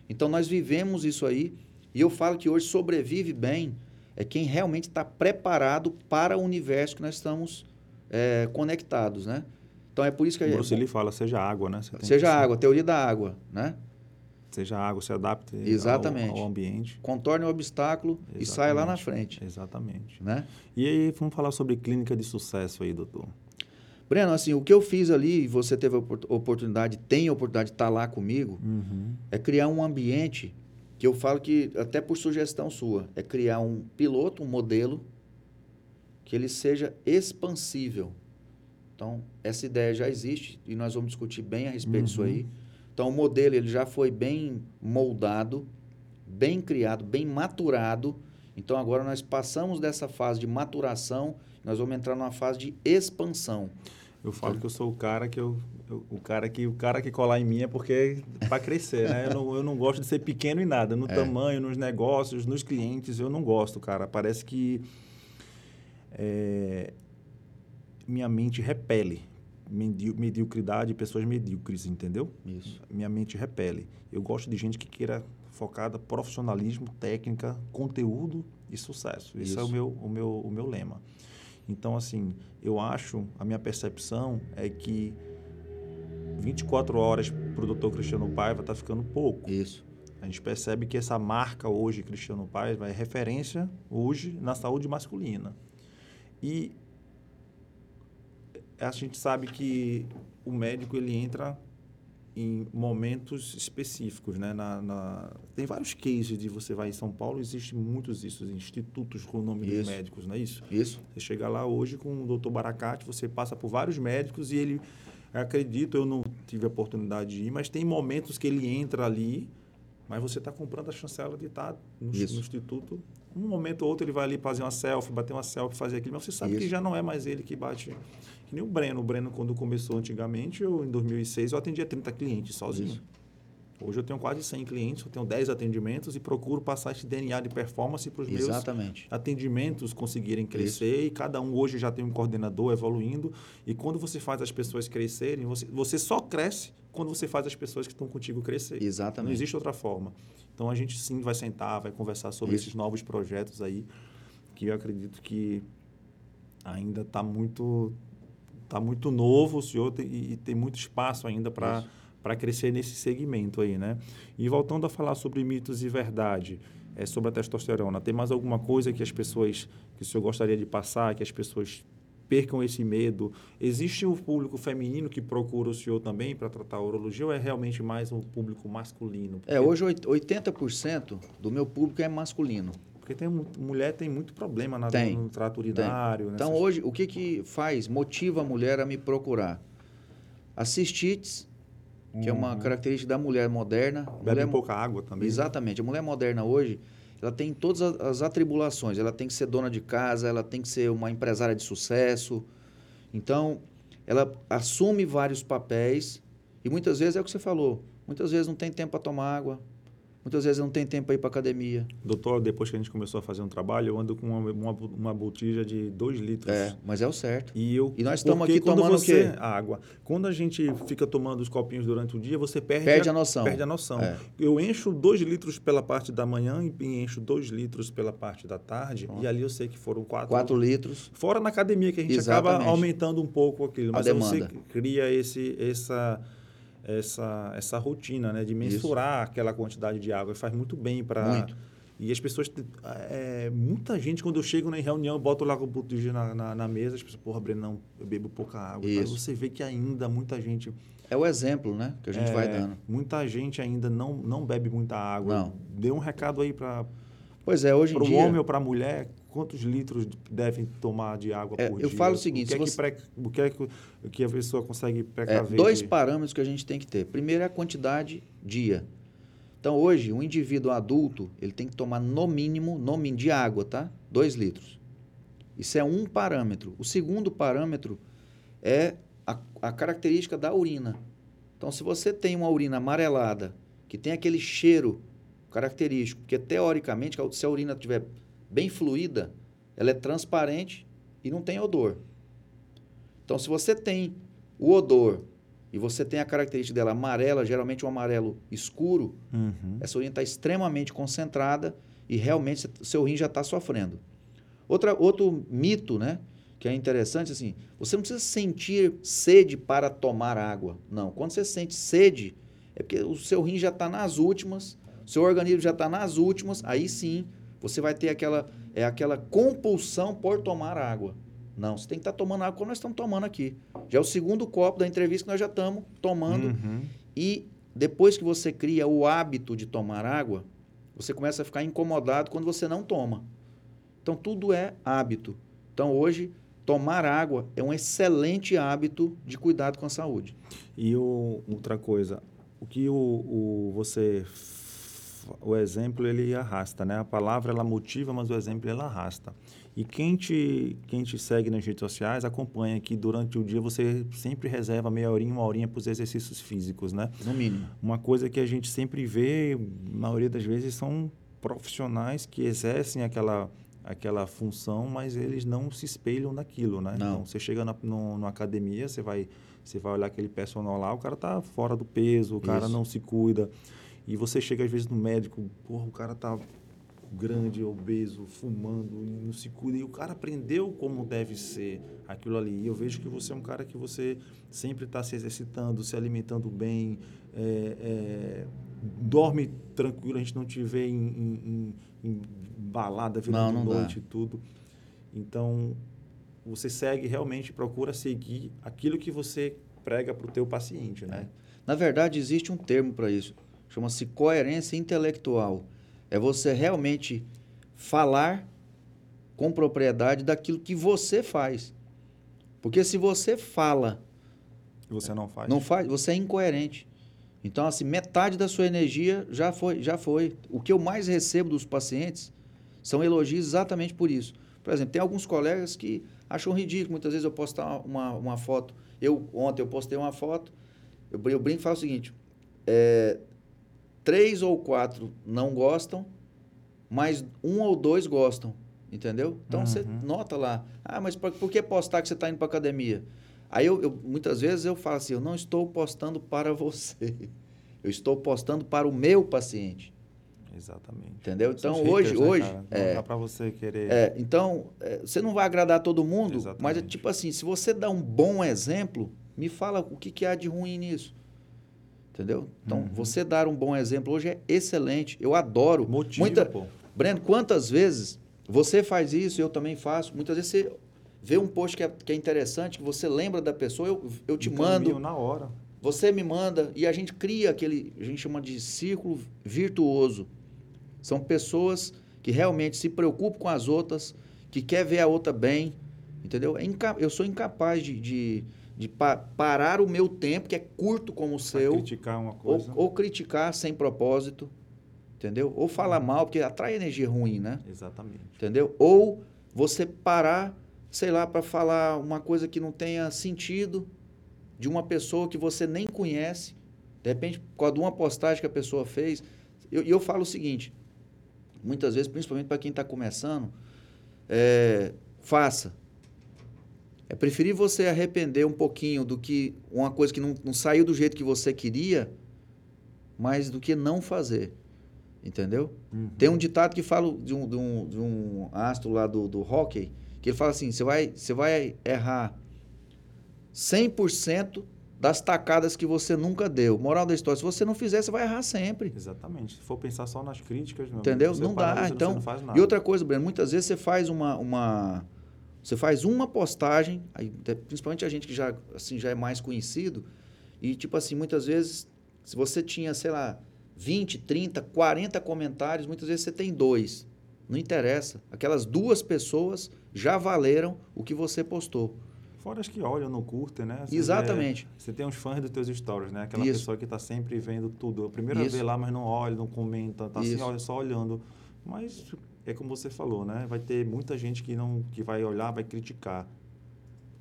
Então, nós vivemos isso aí. E eu falo que hoje sobrevive bem é quem realmente está preparado para o universo que nós estamos é, conectados, né? Então é por isso que... O Bruce Lee fala, seja água, né? seja água, teoria da água, né? Seja água, se adapte Exatamente. Ao, ao ambiente. Contorne o obstáculo Exatamente. e saia lá na frente. Exatamente. Né? E aí, vamos falar sobre clínica de sucesso aí, doutor. Breno, assim, o que eu fiz ali, você teve a oportunidade, tem a oportunidade de estar lá comigo, uhum. é criar um ambiente que eu falo que, até por sugestão sua, é criar um piloto, um modelo, que ele seja expansível. Então, essa ideia já existe e nós vamos discutir bem a respeito uhum. disso aí. Então, o modelo ele já foi bem moldado, bem criado, bem maturado. Então, agora nós passamos dessa fase de maturação, nós vamos entrar numa fase de expansão. Eu falo que eu sou o cara que eu, eu, o cara que o cara que colar em mim é porque é para crescer, né? Eu não, eu não gosto de ser pequeno em nada, no é. tamanho, nos negócios, nos clientes, eu não gosto, cara. Parece que é, minha mente repele mediocridade, pessoas medíocres, entendeu? Isso. Minha mente repele. Eu gosto de gente que queira focada profissionalismo, técnica, conteúdo e sucesso. Esse Isso. é o meu, o, meu, o meu lema. Então, assim, eu acho, a minha percepção é que 24 horas para o doutor Cristiano Paiva está ficando pouco. Isso. A gente percebe que essa marca hoje, Cristiano Paiva, é referência hoje na saúde masculina. E a gente sabe que o médico ele entra em momentos específicos, né? Na, na, tem vários cases de você vai em São Paulo, existe muitos isso, institutos com o nome isso. dos médicos, não é isso? Isso. Você chega lá hoje com o doutor Baracate, você passa por vários médicos e ele, acredito, eu não tive a oportunidade de ir, mas tem momentos que ele entra ali, mas você está comprando a chancela de estar no, no, instituto. Um momento ou outro ele vai ali fazer uma selfie, bater uma selfie, fazer aquilo, mas você sabe isso. que já não é mais ele que bate que nem o Breno. O Breno, quando começou antigamente, eu, em 2006, eu atendia 30 clientes sozinho. Isso. Hoje eu tenho quase 100 clientes, eu tenho 10 atendimentos e procuro passar esse DNA de performance para os meus atendimentos conseguirem crescer. Isso. E cada um hoje já tem um coordenador evoluindo. E quando você faz as pessoas crescerem, você, você só cresce quando você faz as pessoas que estão contigo crescer. Exatamente. Não existe outra forma. Então a gente sim vai sentar, vai conversar sobre Isso. esses novos projetos aí, que eu acredito que ainda está muito está muito novo o senhor tem, e, tem muito espaço ainda para para crescer nesse segmento aí, né? E voltando a falar sobre mitos e verdade, é, sobre a testosterona, tem mais alguma coisa que as pessoas, que o senhor gostaria de passar, que as pessoas percam esse medo? Existe o público feminino que procura o senhor também para tratar a urologia ou é realmente mais um público masculino? Porque... É, hoje 80% do meu público é masculino. Porque tem mulher tem muito problema na, tem, no trato urinário. Então, nessas... hoje, o que, que faz, motiva a mulher a me procurar? A cistites, que é uma uhum. característica da mulher moderna. Bebe mulher, pouca água também. Exatamente. A mulher moderna hoje, ela tem todas as atribulações. Ela tem que ser dona de casa, ela tem que ser uma empresária de sucesso. Então, ela assume vários papéis e muitas vezes é o que você falou. Muitas vezes não tem tempo para tomar água, Muitas vezes não tem tempo para ir para academia. Doutor, depois que a gente começou a fazer um trabalho, eu ando com uma, uma, uma botija de 2 litros. É, mas é o certo. E, eu, e nós estamos aqui tomando você, o quê? Água. Quando a gente fica tomando os copinhos durante o dia, você perde, perde a, a noção. Perde a noção. É. Eu encho 2 litros pela parte da manhã e encho 2 litros pela parte da tarde. E ali eu sei que foram 4 4 litros. Fora na academia, que a gente Exatamente. acaba aumentando um pouco aquilo. Mas a demanda. você cria esse, essa essa, essa rotina, né? De mensurar Isso. aquela quantidade de água. Faz muito bem para... E as pessoas... É, muita gente, quando eu chego na reunião, eu boto lá o botijão na, na, na, mesa, as pessoas, porra, Breno, não, eu bebo pouca água. Mas você vê que ainda muita gente... É o exemplo, né? Que a gente é, vai dando. Muita gente ainda não, não bebe muita água. Não. Dê um recado aí para... Pois é, hoje em dia... Para o homem ou para a mulher, quantos litros devem tomar de água é, por eu dia? Eu falo o seguinte... O que, é, você... que, pré... o que, é que, que a pessoa consegue precaver? É, dois de... parâmetros que a gente tem que ter. Primeiro é a quantidade dia. Então, hoje, um indivíduo adulto, ele tem que tomar no mínimo, no mínimo de água, tá? Dois litros. Isso é um parâmetro. O segundo parâmetro é a, a característica da urina. Então, se você tem uma urina amarelada, que tem aquele cheiro característico, porque teoricamente, se a urina estiver bem fluida, ela é transparente e não tem odor. Então, se você tem o odor e você tem a característica dela amarela, geralmente um amarelo escuro, uhum. essa urina está extremamente concentrada e realmente seu rim já está sofrendo. Outra, outro mito, né? que é interessante assim, você não precisa sentir sede para tomar água. Não, quando você sente sede, é porque o seu rim já está nas últimas, o seu organismo já está nas últimas, aí sim você vai ter aquela, é aquela compulsão por tomar água. Não, você tem que estar tá tomando água como nós estamos tomando aqui. Já é o segundo copo da entrevista que nós já estamos tomando. Uhum. E depois que você cria o hábito de tomar água, você começa a ficar incomodado quando você não toma. Então, tudo é hábito. Então, hoje, tomar água é um excelente hábito de cuidado com a saúde. E o, outra coisa, o que o, o, você o exemplo ele arrasta, né? A palavra ela motiva, mas o exemplo ela arrasta. E quem te, quem te segue nas redes sociais acompanha que durante o dia você sempre reserva meia horinha, uma horinha para os exercícios físicos, né? No mínimo. Uma coisa que a gente sempre vê, na maioria das vezes, são profissionais que exercem aquela, aquela função, mas eles não se espelham naquilo, né? Não. Então, você chega na no, numa academia, você vai, você vai olhar aquele personal lá, o cara tá fora do peso, o cara Isso. não se cuida. E você chega às vezes no médico, porra, o cara tá grande, obeso, fumando, e não se cuida. E o cara aprendeu como deve ser aquilo ali. E eu vejo que você é um cara que você sempre está se exercitando, se alimentando bem, é, é, dorme tranquilo, a gente não te vê em, em, em balada, virando não, não noite e tudo. Então, você segue realmente, procura seguir aquilo que você prega para o teu paciente, né? É. Na verdade, existe um termo para isso. Chama-se coerência intelectual é você realmente falar com propriedade daquilo que você faz. Porque se você fala. Você não faz. Não faz, você é incoerente. Então, assim, metade da sua energia já foi, já foi. O que eu mais recebo dos pacientes são elogios exatamente por isso. Por exemplo, tem alguns colegas que acham ridículo. Muitas vezes eu postar uma, uma foto. Eu, ontem eu postei uma foto. Eu, eu brinco e falo o seguinte: é, três ou quatro não gostam, mas um ou dois gostam, entendeu? Então uhum. você nota lá, ah, mas por, por que postar que você está indo para academia? Aí eu, eu, muitas vezes eu falo assim, eu não estou postando para você, eu estou postando para o meu paciente. Exatamente. Entendeu? Então haters, hoje, né, hoje, não é, dá para você querer. É, então é, você não vai agradar todo mundo, Exatamente. mas é tipo assim, se você dá um bom exemplo, me fala o que, que há de ruim nisso. Entendeu? Então, uhum. você dar um bom exemplo hoje é excelente. Eu adoro. Motivo, Muita... pô. Breno, quantas vezes você faz isso, eu também faço. Muitas vezes você vê um post que é, que é interessante, que você lembra da pessoa, eu, eu te mando. na hora. Você me manda e a gente cria aquele, a gente chama de círculo virtuoso. São pessoas que realmente se preocupam com as outras, que quer ver a outra bem, entendeu? É eu sou incapaz de, de de pa parar o meu tempo, que é curto como o seu. criticar uma coisa. Ou, ou, criticar sem propósito, entendeu? Ou falar uhum. mal, porque atrai energia ruim, né? Exatamente. Entendeu? Ou você parar, sei lá, para falar uma coisa que não tenha sentido de uma pessoa que você nem conhece, de repente, por causa de uma postagem que a pessoa fez. E eu, eu, falo o seguinte, muitas vezes, principalmente para quem está começando, é, faça é preferir você arrepender um pouquinho do que uma coisa que não, não saiu do jeito que você queria, mais do que não fazer. Entendeu? Uhum. Tem um ditado que fala de um, de um, de um astro lá do, do hockey, que ele fala assim: você vai, você vai errar 100% das tacadas que você nunca deu. Moral da história, se você não fizer, você vai errar sempre. Exatamente. Se for pensar só nas críticas, não, Entendeu? Não dá. Então, e outra coisa, Breno, muitas vezes você faz uma, uma você faz uma postagem, aí, principalmente a gente que já, assim, já é mais conhecido, e tipo assim, muitas vezes, se você tinha, sei lá, 20, 30, 40 comentários, muitas vezes você tem dois. Não interessa. Aquelas duas pessoas já valeram o que você postou. Fora as que olham, não curtem, né? Você Exatamente. Você tem uns fãs dos teus stories, né? Aquela Isso. pessoa que está sempre vendo tudo. A primeira Isso. vez lá, mas não olha, não comenta, tá assim, olha, só olhando. Mas é como você falou, né? Vai ter muita gente que não que vai olhar, vai criticar,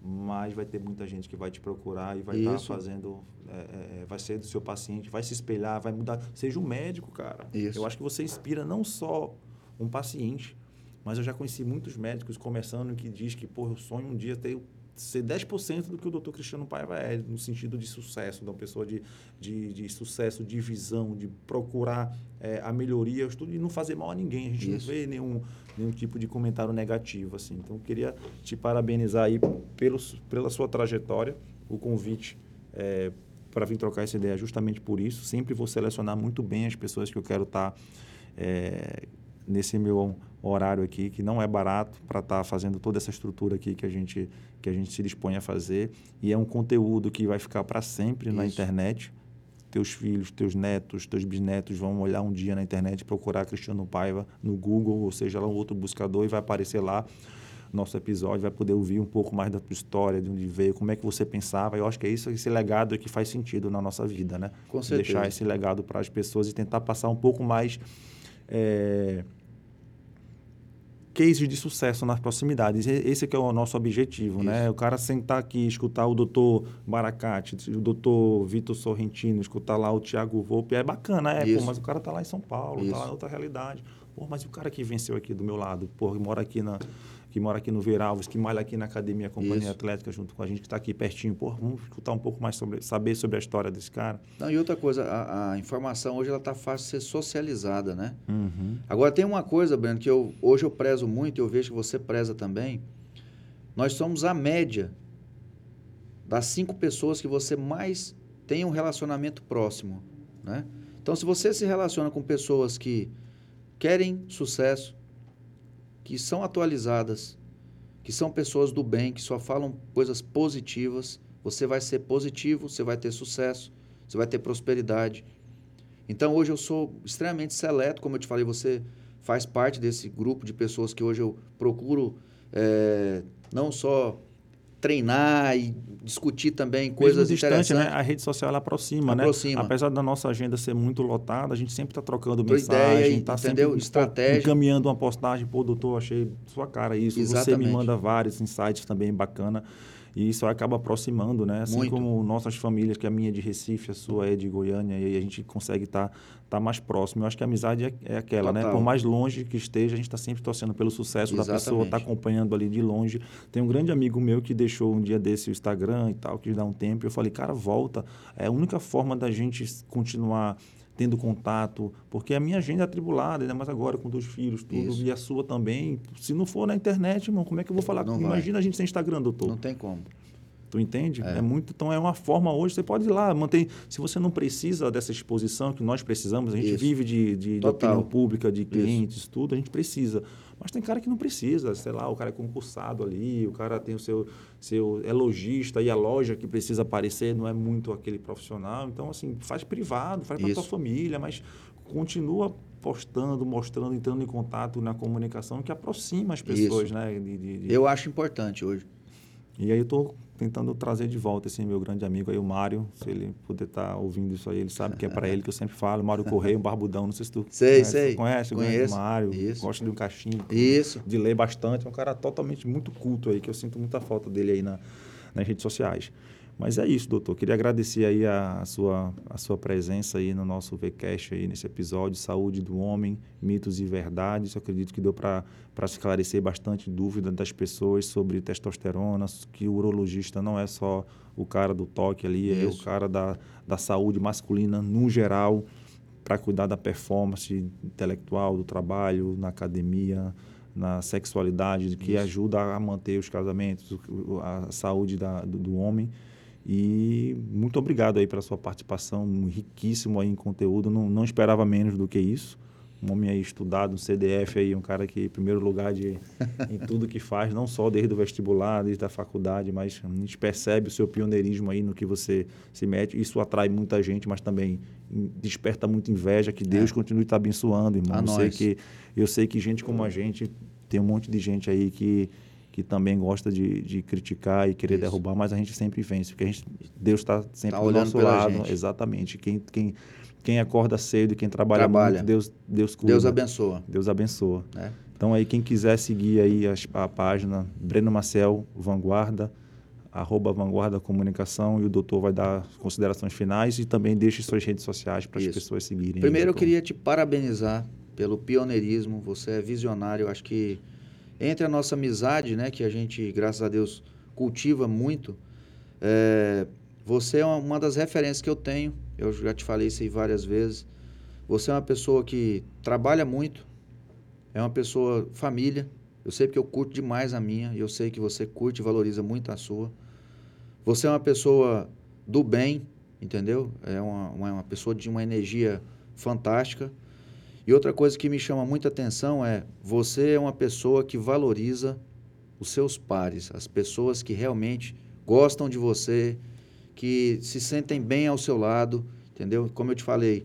mas vai ter muita gente que vai te procurar e vai estar tá fazendo, é, é, é, vai ser do seu paciente, vai se espelhar, vai mudar. Seja um médico, cara. Isso. Eu acho que você inspira não só um paciente, mas eu já conheci muitos médicos começando que diz que, pô, eu sonho um dia ter ser 10% do que o doutor Cristiano Paiva é, no sentido de sucesso, de uma pessoa de, de, de sucesso, de visão, de procurar é, a melhoria, e não fazer mal a ninguém. A gente Isso. não vê nenhum, nenhum tipo de comentário negativo. assim. Então, queria te parabenizar aí pelos, pela sua trajetória, o convite é, para vir trocar essa ideia justamente por isso. Sempre vou selecionar muito bem as pessoas que eu quero estar tá, é, nesse meu horário aqui, que não é barato para estar tá fazendo toda essa estrutura aqui que a gente que a gente se dispõe a fazer e é um conteúdo que vai ficar para sempre Isso. na internet. Teus filhos, teus netos, teus bisnetos vão olhar um dia na internet, procurar Cristiano Paiva no Google, ou seja, lá um outro buscador e vai aparecer lá nosso episódio, vai poder ouvir um pouco mais da tua história, de onde veio, como é que você pensava. Eu acho que é isso, esse legado que faz sentido na nossa vida, né? Com certeza. Deixar esse legado para as pessoas e tentar passar um pouco mais é, cases de sucesso nas proximidades. Esse que é o nosso objetivo, Isso. né? O cara sentar aqui, escutar o doutor Baracate, o doutor Vitor Sorrentino, escutar lá o Tiago Volpe, é bacana, é, pô, mas o cara tá lá em São Paulo, Isso. tá lá em outra realidade. Pô, mas o cara que venceu aqui do meu lado, pô, mora aqui na que mora aqui no Veralves, que malha aqui na Academia Companhia Isso. Atlética junto com a gente, que está aqui pertinho. Pô, vamos escutar um pouco mais sobre, saber sobre a história desse cara. Não, e outra coisa, a, a informação hoje ela está fácil de ser socializada, né? Uhum. Agora tem uma coisa, Breno, que eu, hoje eu prezo muito, e eu vejo que você preza também. Nós somos a média das cinco pessoas que você mais tem um relacionamento próximo, né? Então, se você se relaciona com pessoas que querem sucesso, que são atualizadas, que são pessoas do bem, que só falam coisas positivas, você vai ser positivo, você vai ter sucesso, você vai ter prosperidade. Então hoje eu sou extremamente seleto, como eu te falei, você faz parte desse grupo de pessoas que hoje eu procuro é, não só treinar e discutir também coisas Mesmo distante, né? interessantes. né? A rede social ela aproxima, né? aproxima, né? Apesar da nossa agenda ser muito lotada, a gente sempre está trocando Tua mensagem, está sempre Estratégia. encaminhando uma postagem, pô, doutor, achei sua cara isso. Exatamente. Você me manda vários insights também bacana. E isso acaba aproximando, né? Assim Muito. como nossas famílias, que a minha é de Recife, a sua é de Goiânia, e a gente consegue estar tá, tá mais próximo. Eu acho que a amizade é, é aquela, né? Total. né? Por mais longe que esteja, a gente está sempre torcendo pelo sucesso Exatamente. da pessoa, está acompanhando ali de longe. Tem um grande amigo meu que deixou um dia desse o Instagram e tal, que dá um tempo. Eu falei, cara, volta. É a única forma da gente continuar tendo contato, porque a minha agenda é atribulada, ainda mais agora com dois filhos, tudo, Isso. e a sua também. Se não for na internet, irmão, como é que eu vou falar? Não Imagina vai. a gente sem Instagram, doutor. Não tem como. Tu entende? É. é. muito, então é uma forma hoje, você pode ir lá, manter. Se você não precisa dessa exposição que nós precisamos, a gente Isso. vive de, de, de, opinião pública, de clientes, Isso. tudo, a gente precisa. Mas tem cara que não precisa, sei lá, o cara é concursado ali, o cara tem o seu, seu é lojista e a loja que precisa aparecer não é muito aquele profissional. Então, assim, faz privado, faz para tua família, mas continua postando, mostrando, entrando em contato na comunicação que aproxima as pessoas, Isso. né? De, de, de... Eu acho importante hoje. E aí eu estou tentando trazer de volta esse meu grande amigo aí, o Mário. Se ele puder estar tá ouvindo isso aí, ele sabe que é para ele que eu sempre falo. Mário Correia, um barbudão, não sei se tu sei, conhece. Sei, conhece, conhece o Mário. Isso. Gosta de um cachimbo. Isso. De ler bastante. É um cara totalmente muito culto aí, que eu sinto muita falta dele aí na, nas redes sociais. Mas é isso, doutor. Queria agradecer aí a, a, sua, a sua presença aí no nosso VCast aí nesse episódio, Saúde do Homem, Mitos e Verdades. Eu acredito que deu para esclarecer bastante dúvida das pessoas sobre testosterona, que o urologista não é só o cara do toque ali, isso. é o cara da, da saúde masculina no geral, para cuidar da performance intelectual, do trabalho, na academia, na sexualidade, que Isso. ajuda a manter os casamentos, a saúde da, do, do, homem. E muito obrigado aí pela sua participação, riquíssimo aí em conteúdo. Não, não esperava menos do que isso. Um homem aí estudado, um CDF aí, um cara que, em primeiro lugar, de, em tudo que faz, não só desde o vestibular, desde a faculdade, mas a gente percebe o seu pioneirismo aí no que você se mete. Isso atrai muita gente, mas também desperta muita inveja. Que Deus é. continue te abençoando, irmão. A eu, sei que, eu sei que gente como a gente, tem um monte de gente aí que que também gosta de, de criticar e querer Isso. derrubar, mas a gente sempre vence, porque a gente, Deus está sempre tá do nosso lado. Gente. Exatamente. Quem, quem, quem acorda cedo e quem trabalha, trabalha. muito, Deus, Deus cuida. Deus abençoa. Deus abençoa. É. Então aí quem quiser seguir aí a, a página Breno Marcel Vanguarda, arroba Vanguarda Comunicação e o doutor vai dar considerações finais e também deixe suas redes sociais para as pessoas seguirem. Primeiro eu queria te parabenizar pelo pioneirismo, você é visionário, eu acho que entre a nossa amizade, né, que a gente, graças a Deus, cultiva muito. É, você é uma das referências que eu tenho. Eu já te falei isso aí várias vezes. Você é uma pessoa que trabalha muito, é uma pessoa família. Eu sei porque eu curto demais a minha, e eu sei que você curte e valoriza muito a sua. Você é uma pessoa do bem, entendeu? É uma, uma, uma pessoa de uma energia fantástica. E outra coisa que me chama muita atenção é você é uma pessoa que valoriza os seus pares, as pessoas que realmente gostam de você, que se sentem bem ao seu lado, entendeu? Como eu te falei,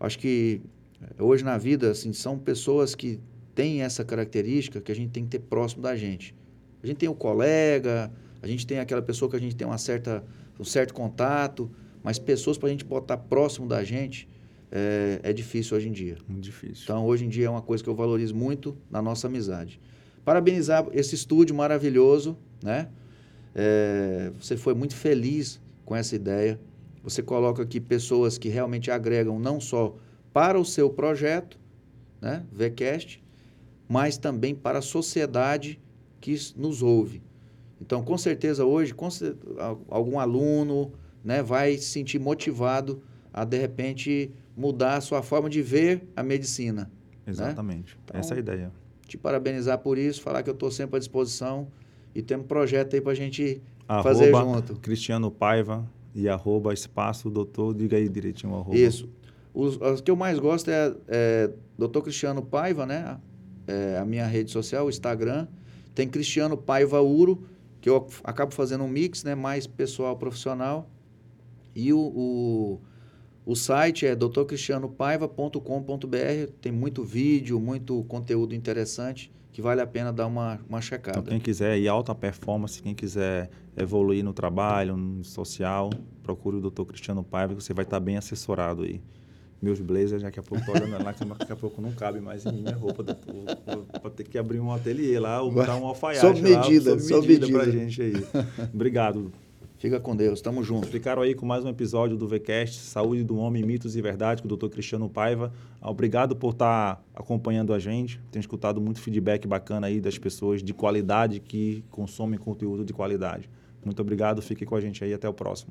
acho que eh, hoje na vida assim são pessoas que têm essa característica que a gente tem que ter próximo da gente. A gente tem o colega, a gente tem aquela pessoa que a gente tem uma certa, um certo contato, mas pessoas para a gente botar próximo da gente é, é difícil hoje em dia. Muito difícil. Então, hoje em dia é uma coisa que eu valorizo muito na nossa amizade. Parabenizar esse estúdio maravilhoso, né? É, você foi muito feliz com essa ideia. Você coloca aqui pessoas que realmente agregam não só para o seu projeto, né, VCast, mas também para a sociedade que nos ouve. Então, com certeza hoje, com algum aluno né, vai se sentir motivado a de repente mudar a sua forma de ver a medicina. Né? Exatamente. Né? Então, Essa é a ideia. Te parabenizar por isso, falar que eu estou sempre à disposição e temos um projeto aí para a gente arroba fazer junto. Cristiano Paiva e arroba espaço doutor, diga aí direitinho o arroba. Isso. Os, os que eu mais gosto é, é doutor Cristiano Paiva, né? É a minha rede social, o Instagram. Tem Cristiano Paiva Uro, que eu acabo fazendo um mix, né? Mais pessoal, profissional. E o, o, o site é doutorcristianopaiva.com.br. Tem muito vídeo, muito conteúdo interessante que vale a pena dar uma, uma checada. Então, quem quiser ir alta performance, quem quiser evoluir no trabalho, no social, procure o Dr. Cristiano Paiva, que você vai estar bem assessorado aí. Meus blazers, daqui a pouco olhando lá, daqui a pouco não cabe mais em minha roupa. Vou ter que abrir um ateliê lá, ou dar um alfaiate sob medida, lá, sob medida, medida. pra gente aí. Obrigado. Fica com Deus, tamo junto. Ficaram aí com mais um episódio do VCast, Saúde do Homem, Mitos e Verdade, com o Dr. Cristiano Paiva. Obrigado por estar tá acompanhando a gente. Tenho escutado muito feedback bacana aí das pessoas de qualidade que consomem conteúdo de qualidade. Muito obrigado, fique com a gente aí, até o próximo.